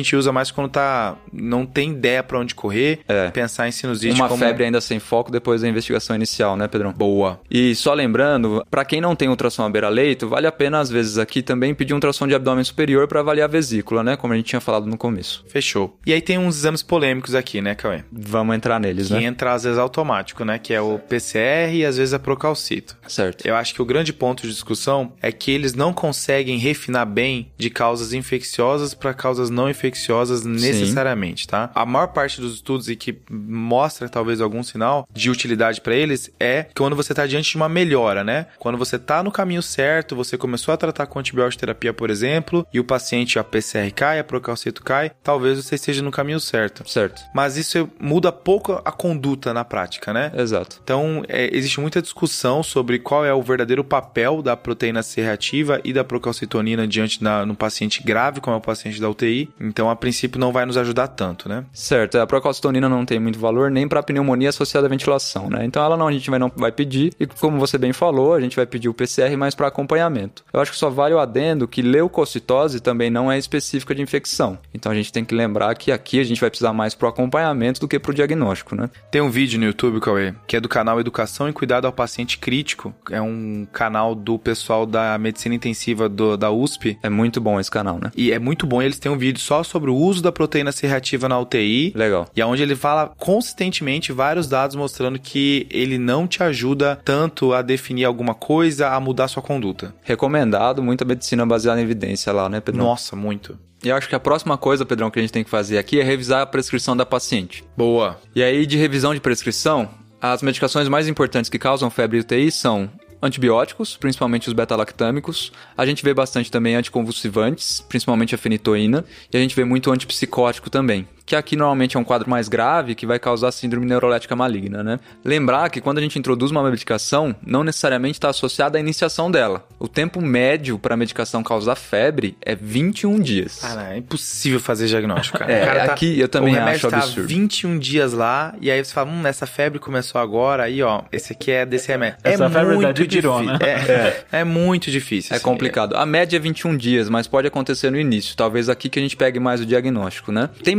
gente usa mais quando tá não tem ideia para onde correr, É. pensar em sinusite Uma como febre ainda sem foco depois da investigação inicial, né, Pedrão? boa. E só lembrando, para quem não tem ultrassom à beira-leito, vale a pena às vezes aqui também pedir um ultrassom de abdômen superior para avaliar a vesícula, né, como a gente tinha falado no começo. Fechou. E aí tem uns exames polêmicos aqui, né, Cauê? Vamos entrar neles, Que né? entra às vezes automático, né? Que é o PCR e às vezes a procalcito. Certo. Eu acho que o grande ponto de discussão é que eles não conseguem refinar bem de causas infecciosas para causas não infecciosas necessariamente, tá? A maior parte dos estudos e que mostra talvez algum sinal de utilidade para eles é quando você está diante de uma melhora, né? Quando você está no caminho certo, você começou a tratar com antibiótico terapia, por exemplo, e o paciente a PCR cai, a procalcito cai, talvez você esteja no caminho certo. Certo. Mas isso muda pouco a conduta na prática, né? Exato. Então, é, existe muita discussão sobre qual é o verdadeiro papel da proteína C reativa e da procalcitonina diante da, no paciente grave, como é o paciente da UTI. Então, a princípio, não vai nos ajudar tanto, né? Certo, a procalcitonina não tem muito valor nem para pneumonia associada à ventilação, né? Então ela não a gente vai não vai pedir e como você bem falou, a gente vai pedir o PCR mais para acompanhamento. Eu acho que só vale o adendo que leucocitose também não é específica de infecção. Então a gente tem que lembrar que aqui a gente vai precisar mais pro acompanhamento do que pro diagnóstico, né? Tem um vídeo no YouTube, Cauê, que é do canal Educação e Cuidado ao Paciente Crítico. É um canal do pessoal da medicina intensiva do- da USP. É muito bom esse canal, né? E é muito bom, eles têm um vídeo só sobre o uso da proteína C reativa na UTI. Legal. E é onde ele fala consistentemente vários dados mostrando que ele não te ajuda tanto a definir alguma coisa, a mudar sua conduta. Recomendado, muita medicina baseada em evidência lá, né, Pedrão? Nossa, muito. E eu acho que a próxima coisa, Pedrão, que a gente tem que fazer aqui é revisar a prescrição da paciente. Boa. E aí, de revisão de prescrição, as medicações mais importantes que causam febre e UTI são antibióticos, principalmente os beta-lactâmicos. A gente vê bastante também anticonvulsivantes, principalmente a fenitoína. E a gente vê muito antipsicótico também, que aqui normalmente é um quadro mais grave que vai causar síndrome neurolética maligna, né? Lembrar que quando a gente introduz uma medicação, não necessariamente está associada à iniciação dela. O tempo médio para a medicação causar febre é 21 dias. Cara, é impossível fazer diagnóstico, cara. É, O cara aqui eu também o remédio acho tá absurdo. 21 dias lá, e aí você fala, hum, essa febre começou agora, aí ó, esse aqui é desse remédio. Essa é febre muito tá de pirona. difícil. É, é. muito difícil. É assim. complicado. A média é 21 dias, mas pode acontecer no início. Talvez aqui que a gente pegue mais o diagnóstico, né? Tem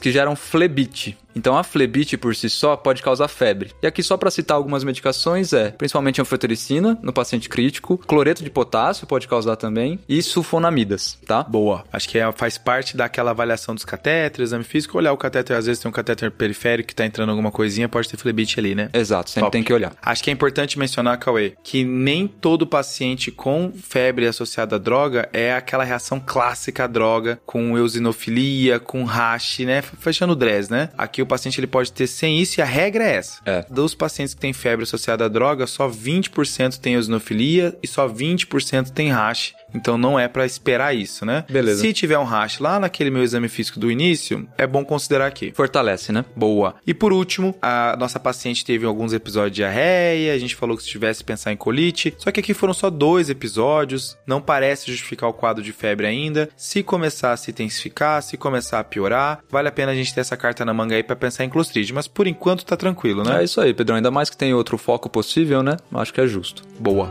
que geram flebite. Então a flebite por si só pode causar febre. E aqui só para citar algumas medicações é, principalmente anfotericina no paciente crítico, cloreto de potássio pode causar também e sulfonamidas, tá? Boa. Acho que é- faz parte daquela avaliação dos catéteres, exame físico, olhar o catéter, às vezes tem um catéter periférico que tá entrando alguma coisinha, pode ter flebite ali, né? Exato, sempre Top. tem que olhar. Acho que é importante mencionar, Cauê, que nem todo paciente com febre associada à droga é aquela reação clássica à droga, com eosinofilia, com rash, né? Fechando o DRES, né? Aqui o paciente ele pode ter sem isso e a regra é essa. É. Dos pacientes que têm febre associada à droga, só 20% tem eosinofilia e só 20% tem rash. Então não é pra esperar isso, né? Beleza. Se tiver um rash lá naquele meu exame físico do início, é bom considerar aqui. Fortalece, né? Boa. E por último, a nossa paciente teve alguns episódios de diarreia, a gente falou que se tivesse pensar em colite, só que aqui foram só dois episódios, não parece justificar o quadro de febre ainda. Se começar a se intensificar, se começar a piorar, vale a pena a gente ter essa carta na manga aí pra pensar em clostridio, mas por enquanto tá tranquilo, né? É isso aí, Pedrão. Ainda mais que tem outro foco possível, né? Acho que é justo. Boa.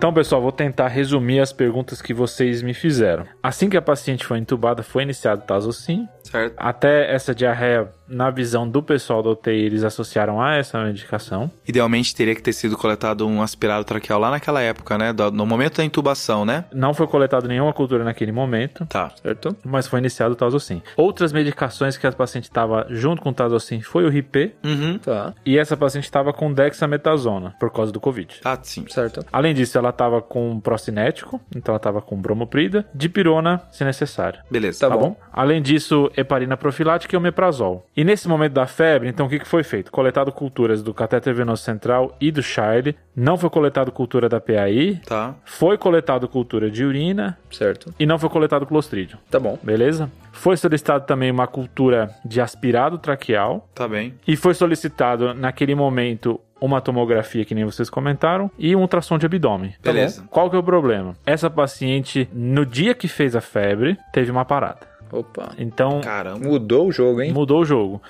Então, pessoal, vou tentar resumir as perguntas que vocês me fizeram. Assim que a paciente foi entubada, foi iniciado Tazocin. Certo. Até essa diarreia, na visão do pessoal da UTI, eles associaram a essa medicação. Idealmente teria que ter sido coletado um aspirado traqueal lá naquela época, né? Do- No momento da intubação, né? Não foi coletado nenhuma cultura naquele momento, Tá. Certo? mas foi iniciado o Tazocin. Outras medicações que a paciente estava junto com o Tazocin foi o Ripê, Uhum. Tá. e essa paciente estava com dexametasona, por causa do Covid. Tá, sim. Certo. Além disso, ela estava com procinético, então ela estava com bromoprida, dipirona, se necessário. Beleza. Tá Tá bom. bom. Além disso, heparina profilática e omeprazol. E nesse momento da febre, então o que, foi feito? Coletado culturas do catéter venoso central e do Shire. Não foi coletado cultura da PAI. Tá. Foi coletado cultura de urina Certo. e não foi coletado clostrídio. Tá bom. Beleza? Foi solicitado também uma cultura de aspirado traqueal. Tá bem. E foi solicitado, naquele momento, uma tomografia, que nem vocês comentaram, e um ultrassom de abdômen. Tá Beleza. bom? Qual que é o problema? Essa paciente, no dia que fez a febre, teve uma parada. Opa. Então, Caramba. Mudou o jogo, hein? mudou o jogo.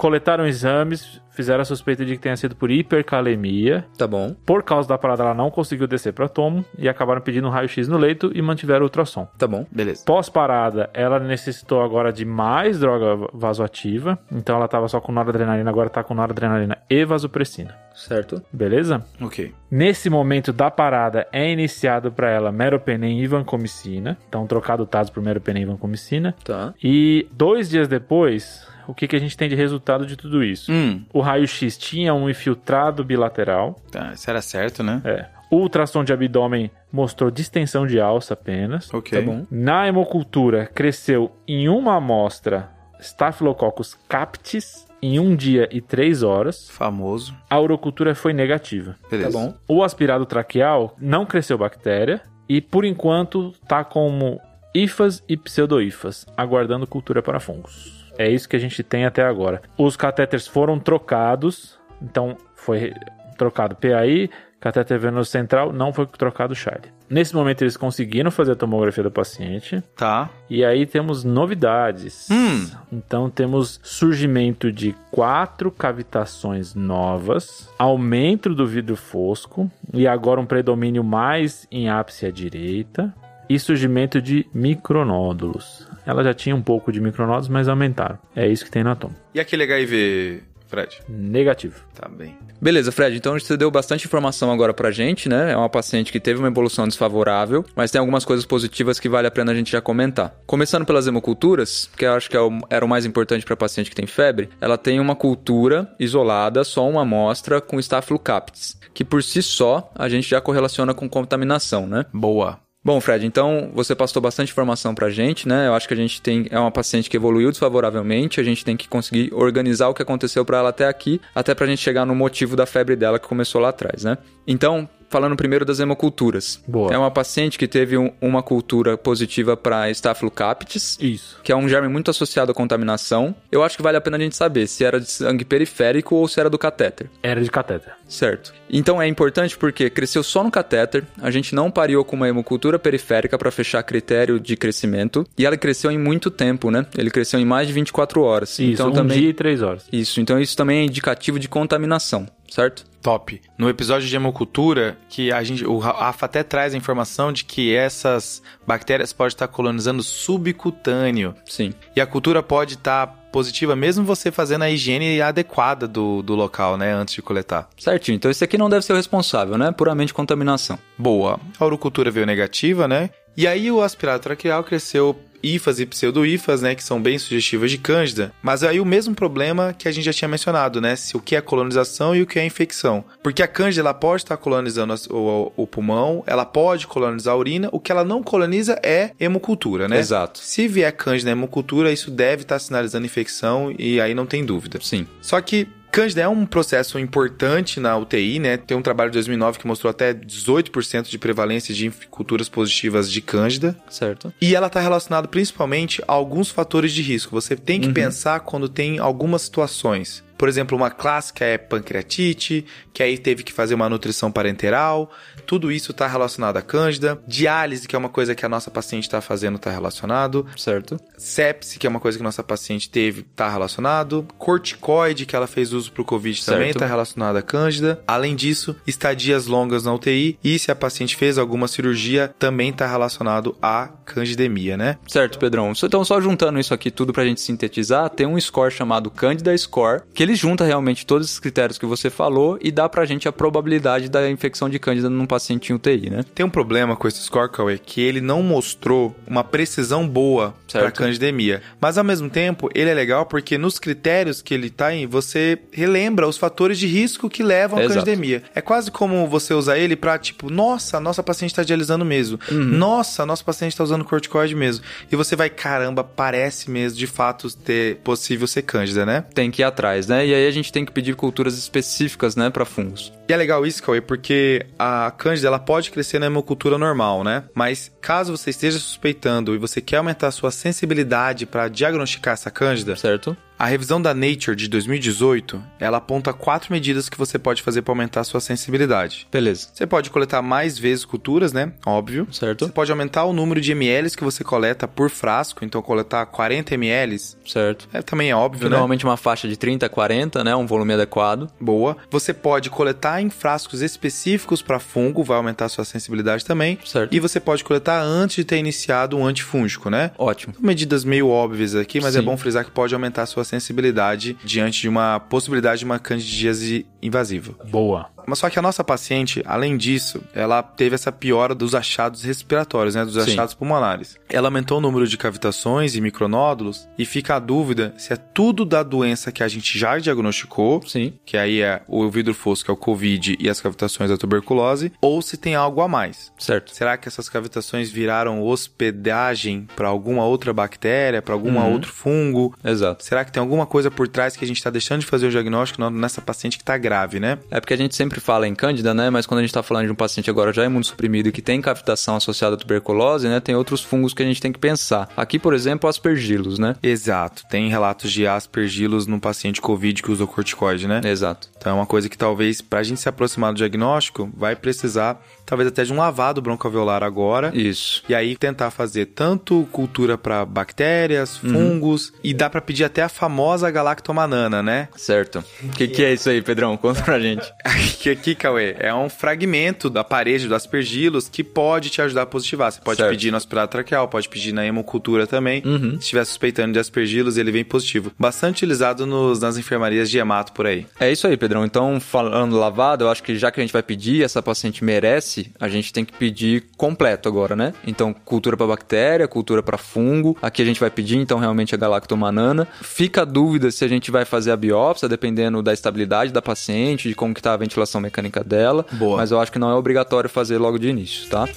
Coletaram exames, fizeram a suspeita de que tenha sido por hipercalemia. Tá bom. Por causa da parada, ela não conseguiu descer para tomo e acabaram pedindo um raio-x no leito e mantiveram o ultrassom. Tá bom. Beleza. Pós-parada, ela necessitou agora de mais droga vasoativa. Então ela tava só com noradrenalina, agora tá com noradrenalina e vasopressina. Certo. Beleza? Ok. Nesse momento da parada, é iniciado para ela meropenem e vancomicina. Então, trocado o TAS por meropenem e vancomicina. Tá. E dois dias depois, o que, que a gente tem de resultado de tudo isso? Hum. O raio-x tinha um infiltrado bilateral. Tá, isso era certo, né? É. O ultrassom de abdômen mostrou distensão de alça apenas. Ok. Tá bom. Na hemocultura, cresceu em uma amostra Staphylococcus captis em um dia e três horas. Famoso. A urocultura foi negativa. Beleza. Tá bom. O aspirado traqueal não cresceu bactéria e, por enquanto, tá como IFAS e pseudoIFAS, aguardando cultura para fungos. É isso que a gente tem até agora. Os catéteres foram trocados, então foi trocado PAI, catéter venoso central, não foi trocado Shire. Nesse momento eles conseguiram fazer a tomografia do paciente Tá. e aí temos novidades. Hum. Então temos surgimento de quatro cavitações novas, aumento do vidro fosco e agora um predomínio mais em ápice à direita e surgimento de micronódulos. Ela já tinha um pouco de micronódulos, mas aumentaram. É isso que tem na toma. E aquele HIV, Fred? Negativo. Tá bem. Beleza, Fred. Então você deu bastante informação agora pra gente, né? É uma paciente que teve uma evolução desfavorável, mas tem algumas coisas positivas que vale a pena a gente já comentar. Começando pelas hemoculturas, que eu acho que é o- era o mais importante pra paciente que tem febre, ela tem uma cultura isolada, só uma amostra com Staphylococcus, que por si só a gente já correlaciona com contaminação, né? Boa. Bom, Fred, então você passou bastante informação pra gente, né? Eu acho que a gente tem é uma paciente que evoluiu desfavoravelmente, a gente tem que conseguir organizar o que aconteceu pra ela até aqui, até pra gente chegar no motivo da febre dela que começou lá atrás, né? Então, falando primeiro das hemoculturas. Boa. É uma paciente que teve um- uma cultura positiva para Staphylococcus, Isso. que é um germe muito associado à contaminação. Eu acho que vale a pena a gente saber se era de sangue periférico ou se era do catéter. Era de catéter. Certo. Então é importante porque cresceu só no catéter, a gente não pariu com uma hemocultura periférica para fechar critério de crescimento, e ela cresceu em muito tempo, né? Ele cresceu em mais de 24 horas. Isso, então um também dia e três horas. Isso, então isso também é indicativo de contaminação, certo? Top. No episódio de hemocultura, que a gente, o Rafa até traz a informação de que essas bactérias podem estar colonizando subcutâneo. Sim. E a cultura pode estar positiva mesmo você fazendo a higiene adequada do, do local, né? Antes de coletar. Certinho. Então esse aqui não deve ser o responsável, né? Puramente contaminação. Boa. A urocultura veio negativa, né? E aí o aspirado traqueal cresceu IFAs e pseudo-IFAs, né, que são bem sugestivas de cândida, mas aí o mesmo problema que a gente já tinha mencionado, né, se o que é colonização e o que é infecção. Porque a cândida ela pode estar colonizando as- o, o pulmão, ela pode colonizar a urina, o que ela não coloniza é hemocultura, né? Exato. Se vier cândida na hemocultura, isso deve estar sinalizando infecção e aí não tem dúvida. Sim. Só que Cândida é um processo importante na UTI, né? Tem um trabalho de 2009 que mostrou até 18% de prevalência de culturas positivas de Cândida. Certo. E ela está relacionada principalmente a alguns fatores de risco. Você tem que pensar quando tem algumas situações. Por exemplo, uma clássica é pancreatite, que aí teve que fazer uma nutrição parenteral. Tudo isso está relacionado à cândida. Diálise, que é uma coisa que a nossa paciente está fazendo, está relacionado. Certo. Sepse, que é uma coisa que a nossa paciente teve, está relacionado. Corticoide, que ela fez uso para o Covid, também Certo. está relacionado à cândida. Além disso, estadias longas na UTI. E se a paciente fez alguma cirurgia, também está relacionado à candidemia, né? Certo, Pedrão. Então, só juntando isso aqui tudo pra gente sintetizar, tem um score chamado Candida Score, que ele junta realmente todos esses critérios que você falou e dá pra gente a probabilidade da infecção de Candida num paciente em UTI, né? Tem um problema com esse score, Cauê, que ele não mostrou uma precisão boa para Certo. candidemia. Mas ao mesmo tempo, ele é legal porque nos critérios que ele tá em, você relembra os fatores de risco que levam à candidemia. É quase como você usar ele pra, tipo, nossa, nossa paciente tá dialisando mesmo. Uhum. Nossa, a nossa paciente tá usando corticoide mesmo. E você vai, caramba, parece mesmo de fato ter possível ser cândida, né? Tem que ir atrás, né? E aí a gente tem que pedir culturas específicas, né, pra fungos. E é legal isso, Cauê, porque a cândida ela pode crescer na hemocultura normal, né? Mas caso você esteja suspeitando e você quer aumentar a sua sensibilidade para diagnosticar essa cândida, Certo? A revisão da Nature de 2018, ela aponta quatro medidas que você pode fazer para aumentar a sua sensibilidade. Beleza. Você pode coletar mais vezes culturas, né? Óbvio. Certo? Você pode aumentar o número de ml que você coleta por frasco, então coletar 40 ml Certo. é, também é óbvio, né? Normalmente uma faixa de 30 a 40, né? Um volume adequado. Boa. Você pode coletar em frascos específicos para fungo, vai aumentar a sua sensibilidade também. Certo. E você pode coletar antes de ter iniciado um antifúngico, né? Ótimo. Medidas meio óbvias aqui, mas é Sim. bom frisar que pode aumentar a sua sensibilidade diante de uma possibilidade de uma candidíase invasiva. Boa. Mas só que a nossa paciente, além disso, ela teve essa piora dos achados respiratórios, né? Dos Sim. achados pulmonares. Ela aumentou o número de cavitações e micronódulos e fica a dúvida se é tudo da doença que a gente já diagnosticou, Sim. que aí é o vidro fosco, que é o Covid e as cavitações da tuberculose, ou se tem algo a mais. Certo. Será que essas cavitações viraram hospedagem para alguma outra bactéria, para algum Uhum. outro fungo? Exato. Será que tem alguma coisa por trás que a gente está deixando de fazer o diagnóstico nessa paciente que está grave, né? É porque a gente sempre fala em cândida, né? Mas quando a gente tá falando de um paciente agora já imunossuprimido e que tem cavitação associada à tuberculose, né? Tem outros fungos que a gente tem que pensar. Aqui, por exemplo, aspergilos, né? Exato. Tem relatos de aspergilos num paciente COVID que usou corticoide, né? Exato. Então é uma coisa que talvez, pra gente se aproximar do diagnóstico, vai precisar talvez até de um lavado broncoalveolar agora. Isso. E aí tentar fazer tanto cultura para bactérias, Uhum. fungos e dá pra pedir até a famosa galactomanana, né? Certo. O que, que é isso aí, Pedrão? Conta pra gente. Que aqui, Cauê, é um fragmento da parede do aspergilos que pode te ajudar a positivar. Você pode Certo. pedir no aspirado traqueal, pode pedir na hemocultura também. Uhum. Se estiver suspeitando de aspergilos, ele vem positivo. Bastante utilizado nos, nas enfermarias de hemato por aí. É isso aí, Pedrão. Então, falando lavado, eu acho que já que a gente vai pedir, essa paciente merece, a gente tem que pedir completo agora, né? Então, cultura para bactéria, cultura para fungo. Aqui a gente vai pedir, então, realmente a galactomanana. Fica a dúvida se a gente vai fazer a biópsia, dependendo da estabilidade da paciente, de como que tá a ventilação mecânica dela. Boa. Mas eu acho que não é obrigatório fazer logo de início, tá?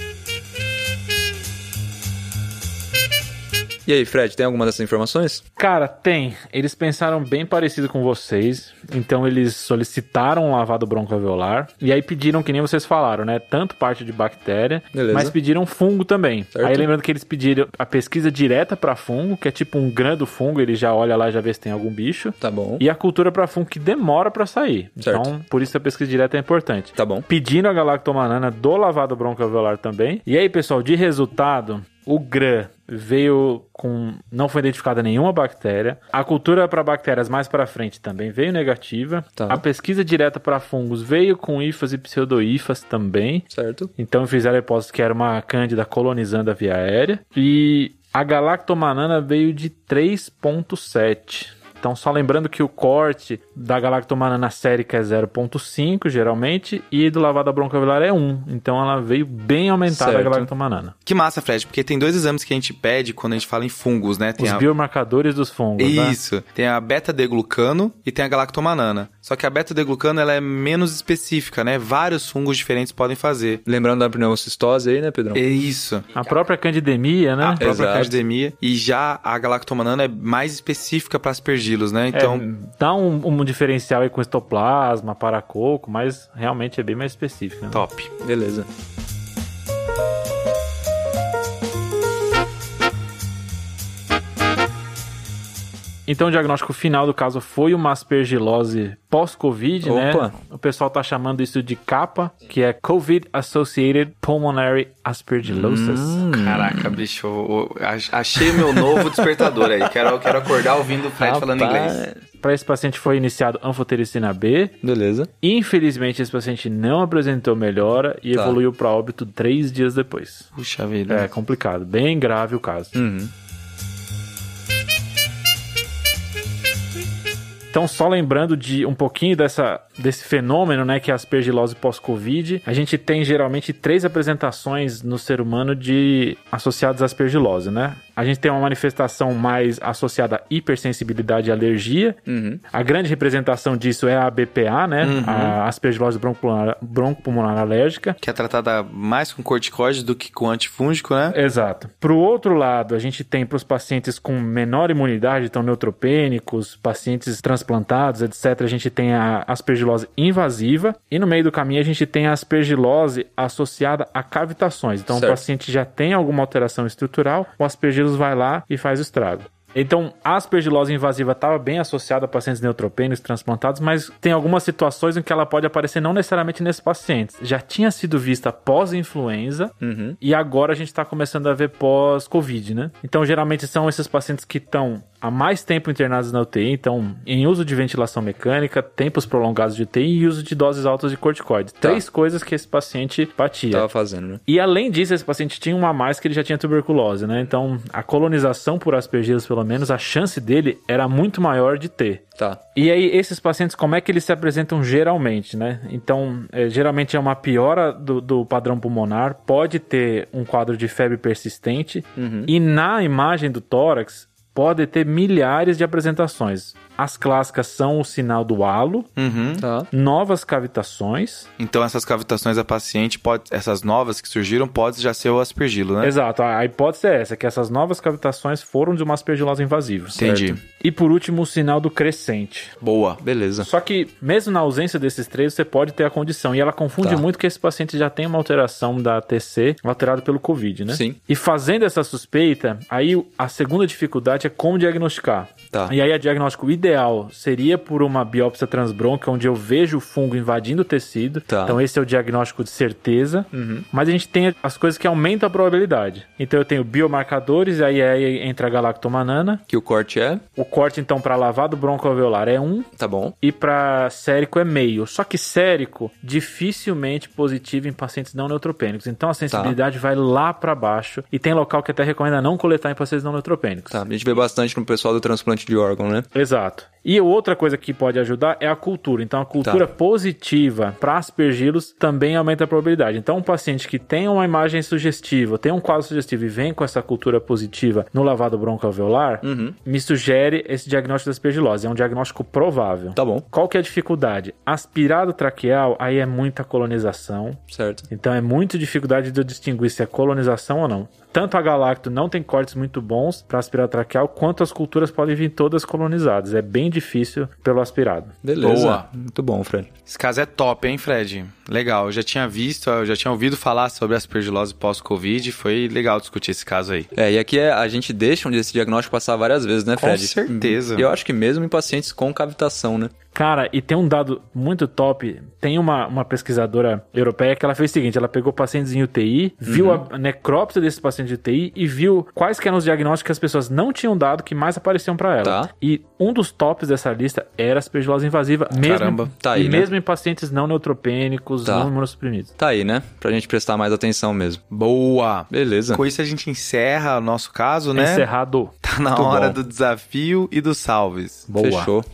E aí, Fred, tem alguma dessas informações? Cara, tem. Eles pensaram bem parecido com vocês. Então eles solicitaram um lavado broncoalveolar. E aí pediram, que nem vocês falaram, né? Tanto parte de bactéria, Beleza. mas pediram fungo também. Certo. Aí lembrando que eles pediram a pesquisa direta pra fungo, que é tipo um grã do fungo, ele já olha lá e já vê se tem algum bicho. Tá bom. E a cultura pra fungo que demora pra sair. Certo. Então, por isso a pesquisa direta é importante. Tá bom. Pedindo a galactomanana do lavado broncoalveolar também. E aí, pessoal, de resultado, o GRAM veio com não foi identificada nenhuma bactéria. A cultura para bactérias mais para frente também veio negativa. Tá. A pesquisa direta para fungos veio com hifas e pseudohifas também. Certo. Então fizeram a hipótese que era uma cândida colonizando a via aérea. E a galactomanana veio de 3.7. Então, só lembrando que o corte da galactomanana sérica é 0.5, geralmente, e do lavada broncoalveolar é 1. Então, ela veio bem aumentada a Certo. galactomanana. Que massa, Fred, porque tem dois exames que a gente pede quando a gente fala em fungos, né? Tem Os a... biomarcadores dos fungos, né? Isso. Tem a beta-deglucano e tem a galactomanana. Só que a beta-deglucano ela é menos específica, né? Vários fungos diferentes podem fazer. Lembrando da pneumocistose aí, né, Pedrão? É isso. A própria candidemia, né? A própria Exato. candidemia. E já a galactomanana é mais específica para aspergilos, né? Então, É, dá um, um diferencial aí com estoplasma, paracoco, mas realmente é bem mais específico. Né? top. Beleza. Então o diagnóstico final do caso foi uma aspergilose pós-Covid, né? O pessoal tá chamando isso de CAPA, que é Covid Associated Pulmonary Aspergillosis. Caraca, bicho, eu- eu ach- achei meu novo despertador aí. Quero, quero acordar ouvindo o Fred falando inglês. Para esse paciente foi iniciado anfotericina B. Beleza. Infelizmente, esse paciente não apresentou melhora e Tá. evoluiu para óbito três dias depois. Puxa vida. É complicado, bem grave o caso. Uhum. Então, só lembrando de um pouquinho dessa, desse fenômeno, né, que é a aspergilose pós-Covid, a gente tem geralmente três apresentações no ser humano de associadas à aspergilose, né? A gente tem uma manifestação mais associada à hipersensibilidade e alergia. Uhum. A grande representação disso é a BPA, né? A aspergilose broncopulmonar, broncopulmonar alérgica. Que é tratada mais com corticoide do que com antifúngico, né? Exato. Pro outro lado, a gente tem para os pacientes com menor imunidade, então neutropênicos, pacientes transplantados, etc., a gente tem a aspergilose invasiva. E no meio do caminho, a gente tem a aspergilose associada a cavitações. Então, Certo. o paciente já tem alguma alteração estrutural, o aspergillus vai lá e faz o estrago. Então, a aspergilose invasiva estava bem associada a pacientes neutropênicos transplantados, mas tem algumas situações em que ela pode aparecer não necessariamente nesses pacientes. Já tinha sido vista pós-influenza Uhum. e agora a gente está começando a ver pós-Covid, né? Então, geralmente são esses pacientes que estão há mais tempo internados na UTI, então em uso de ventilação mecânica, tempos prolongados de UTI e uso de doses altas de corticoides. Três coisas que esse paciente batia. Tava fazendo, né? E além disso, esse paciente tinha uma a mais que ele já tinha tuberculose, né? Então, a colonização por aspergillus, pelo menos, a chance dele era muito maior de ter. Tá. E aí, esses pacientes, como é que eles se apresentam geralmente, né? Então, é, geralmente é uma piora do, do padrão pulmonar, pode ter um quadro de febre persistente, e na imagem do tórax pode ter milhares de apresentações. As clássicas são o sinal do halo, Uhum. Tá. novas cavitações, Então essas cavitações da paciente, pode, essas novas que surgiram, pode já ser o aspergilo, né? Exato, a a hipótese é essa, que essas novas cavitações foram de uma aspergilose invasiva. Entendi. certo? E por último, o sinal do crescente. Boa. Beleza. Só que, mesmo na ausência desses três, você pode ter a condição. E ela confunde Tá. muito que esse paciente já tem uma alteração da TC alterada pelo Covid, né? Sim. E fazendo essa suspeita, aí a segunda dificuldade é como diagnosticar. Tá. E aí, o diagnóstico ideal seria por uma biópsia transbronca, onde eu vejo o fungo invadindo o tecido. Tá. Então, esse é o diagnóstico de certeza. Mas a gente tem as coisas que aumentam a probabilidade. Então, eu tenho biomarcadores, aí, aí entra a galactomanana. Que o corte é? O corte, então, para lavado broncoalveolar é 1 Tá bom. e para sérico é meio. Só que sérico dificilmente positivo em pacientes não neutropênicos. Então a sensibilidade vai lá para baixo e tem local que até recomenda não coletar em pacientes não neutropênicos. Tá. A gente vê bastante no pessoal do transplante de órgão, né? Exato. E outra coisa que pode ajudar é a cultura. Então, a cultura Tá. positiva para aspergilos também aumenta a probabilidade. Então, um paciente que tem uma imagem sugestiva, tem um quadro sugestivo e vem com essa cultura positiva no lavado broncoalveolar, Uhum. me sugere esse diagnóstico da aspergilose. É um diagnóstico provável. Tá bom. Qual que é a dificuldade? Aspirado traqueal, aí é muita colonização. Certo. Então é muita dificuldade de eu distinguir se é colonização ou não. Tanto a Galacto não tem cortes muito bons para aspirado traqueal, quanto as culturas podem vir todas colonizadas. É bem difícil pelo aspirado. Beleza. Boa. Muito bom, Fred. Esse caso é top, hein, Fred? Legal. Eu já tinha visto, eu já tinha ouvido falar sobre aspergilose pós-Covid. Foi legal discutir esse caso aí. É, e aqui é- a gente deixa esse diagnóstico passar várias vezes, né, Com Fred? certeza. E eu acho que mesmo em pacientes com cavitação, né? Cara, e tem um dado muito top. Tem uma, uma pesquisadora europeia que ela fez o seguinte: ela pegou pacientes em UTI, viu a necrópsia desses pacientes de UTI e viu quais que eram os diagnósticos que as pessoas não tinham dado que mais apareciam para ela. Tá. E um dos tops dessa lista era a aspergilose invasiva, mesmo, Caramba. Tá aí, e né? mesmo em pacientes não neutropênicos, Tá. não imunossuprimidos. Tá aí, né? Pra gente prestar mais atenção mesmo. Boa. Beleza. Com isso a gente encerra o nosso caso, né? Encerrado. Tá na Muito hora bom. do desafio e dos salves. Boa. Fechou.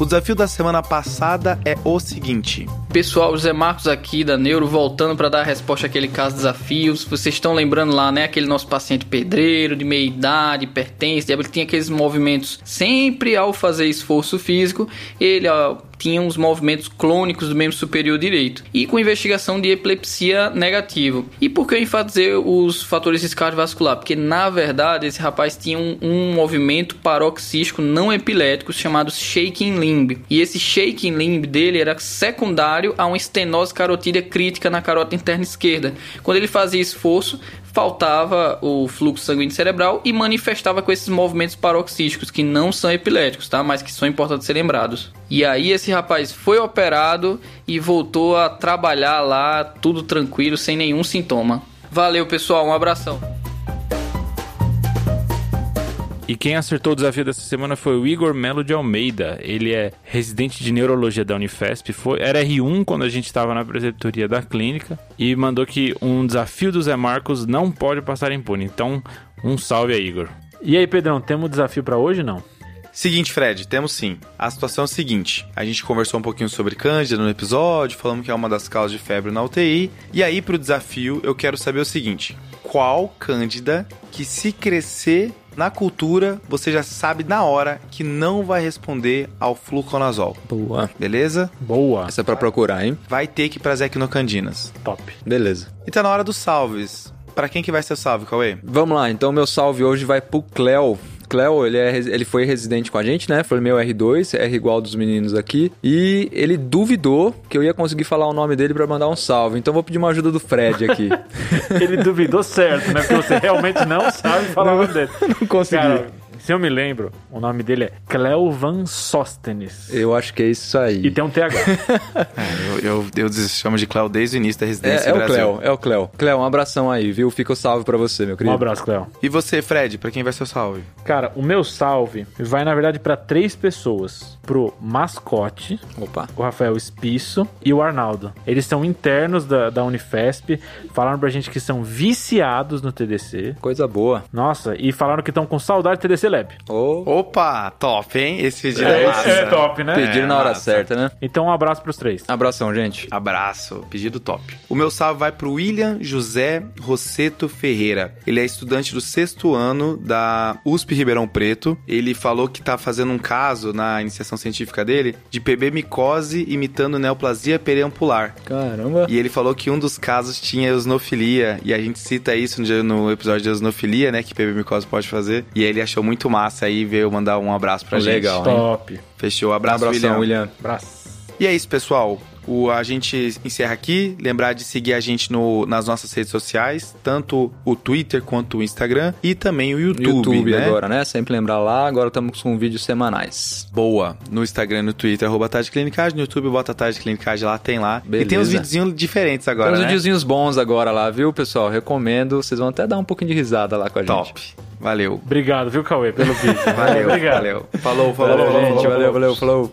O desafio da semana passada é o seguinte: Pessoal, José Marcos aqui da Neuro, voltando para dar a resposta àquele caso de desafios. Vocês estão lembrando lá, né? Aquele nosso paciente pedreiro, de meia idade, hipertenso, ele tinha aqueles movimentos sempre ao fazer esforço físico. Ele, ó, tinham os movimentos clônicos do membro superior direito e com investigação de epilepsia negativo. E por que eu enfatizei os fatores de cardiovascular? Porque na verdade esse rapaz tinha um, um movimento paroxístico não epilético chamado shaking limb. E esse shaking limb dele era secundário a uma estenose carotídea crítica na carota interna esquerda. Quando ele fazia esforço, faltava o fluxo sanguíneo cerebral e manifestava com esses movimentos paroxísticos que não são epiléticos, tá? Mas que são importantes ser lembrados. E aí esse rapaz foi operado e voltou a trabalhar lá, tudo tranquilo, sem nenhum sintoma. Valeu, pessoal, um abração. E quem acertou o desafio dessa semana foi o Igor Melo de Almeida. Ele é residente de neurologia da Unifesp, foi, era R1 quando a gente estava na preceptoria da clínica e mandou que um desafio do Zé Marcos não pode passar impune. Então, um salve aí, Igor. E aí, Pedrão, temos desafio para hoje não? Seguinte, Fred, temos sim. A situação é a seguinte: a gente conversou um pouquinho sobre Cândida no episódio, falamos que é uma das causas de febre na UTI. E aí, pro desafio, eu quero saber o seguinte: qual Cândida que se crescer na cultura, você já sabe na hora que não vai responder ao fluconazol. Boa. Beleza? Boa. Essa é pra procurar, hein? Vai ter que ir pras equinocandinas. Top. Beleza. E tá na hora dos salves. Pra quem que vai ser o salve, Cauê? Vamos lá, então meu salve hoje vai pro Cleo. Cleo, ele, é, ele foi residente com a gente, né? Foi meu R2, R igual dos meninos aqui. E ele duvidou que eu ia conseguir falar o nome dele para mandar um salve. Então vou pedir uma ajuda do Fred aqui. Ele duvidou certo, né? Porque você realmente não sabe falar o nome dele. Não consegui. Cara, se eu me lembro, o nome dele é Cleovan Sóstenes. Eu acho que é isso aí. E tem um TH. É, eu, eu, eu chamo de Cléo desde o início da residência É, é do o Brasil. Cleo, é o Cleo. Cleo, um abração aí, viu? Fica o salve pra você, meu Um querido. abraço, Cleo. E você, Fred, pra quem vai ser o salve? Cara, o meu salve vai, na verdade, para três pessoas. Pro mascote, Opa. o Rafael Espisso e o Arnaldo. Eles são internos da, da Unifesp, falaram pra gente que são viciados no TDC. Coisa boa. Nossa, e falaram que estão com saudade do TDC Lab. Ô, Opa, top, hein? Esse pedido é, massa. top, né? pediram na hora massa. certa, né? Então, um abraço pros três. Abração, gente. Abraço, pedido top. O meu salve vai pro William José Rosseto Ferreira. Ele é estudante do sexto ano da USP Ribeirão Preto. Ele falou que tá fazendo um caso na iniciação científica dele de PB micose imitando neoplasia periampular. Caramba. E ele falou que um dos casos tinha eosinofilia, e a gente cita isso no, no episódio de eosinofilia, né, que PB micose pode fazer. E ele achou muito massa aí, veio mandar um abraço pra gente. Legal. Top. Fechou, abraço, Abração, William. William. Abraço. E é isso, pessoal. O, a gente encerra aqui. Lembrar de seguir a gente no, nas nossas redes sociais, tanto o Twitter quanto o Instagram e também o YouTube, YouTube né? agora, né? Sempre lembrar lá. Agora estamos com vídeos semanais. Boa. No Instagram e no Twitter, arroba Tarde Clinicagem. No YouTube, bota Tarde Clinicagem lá, tem lá. E tem uns Beleza. videozinhos diferentes agora, Tem uns né? videozinhos bons agora lá, viu, pessoal? Recomendo. Vocês vão até dar um pouquinho de risada lá com a gente. Top. Valeu. Obrigado, viu, Cauê, pelo vídeo. Valeu, Obrigado. valeu. Falou, falou, Valeu, falou, gente. falou, Valeu, falou. valeu, falou.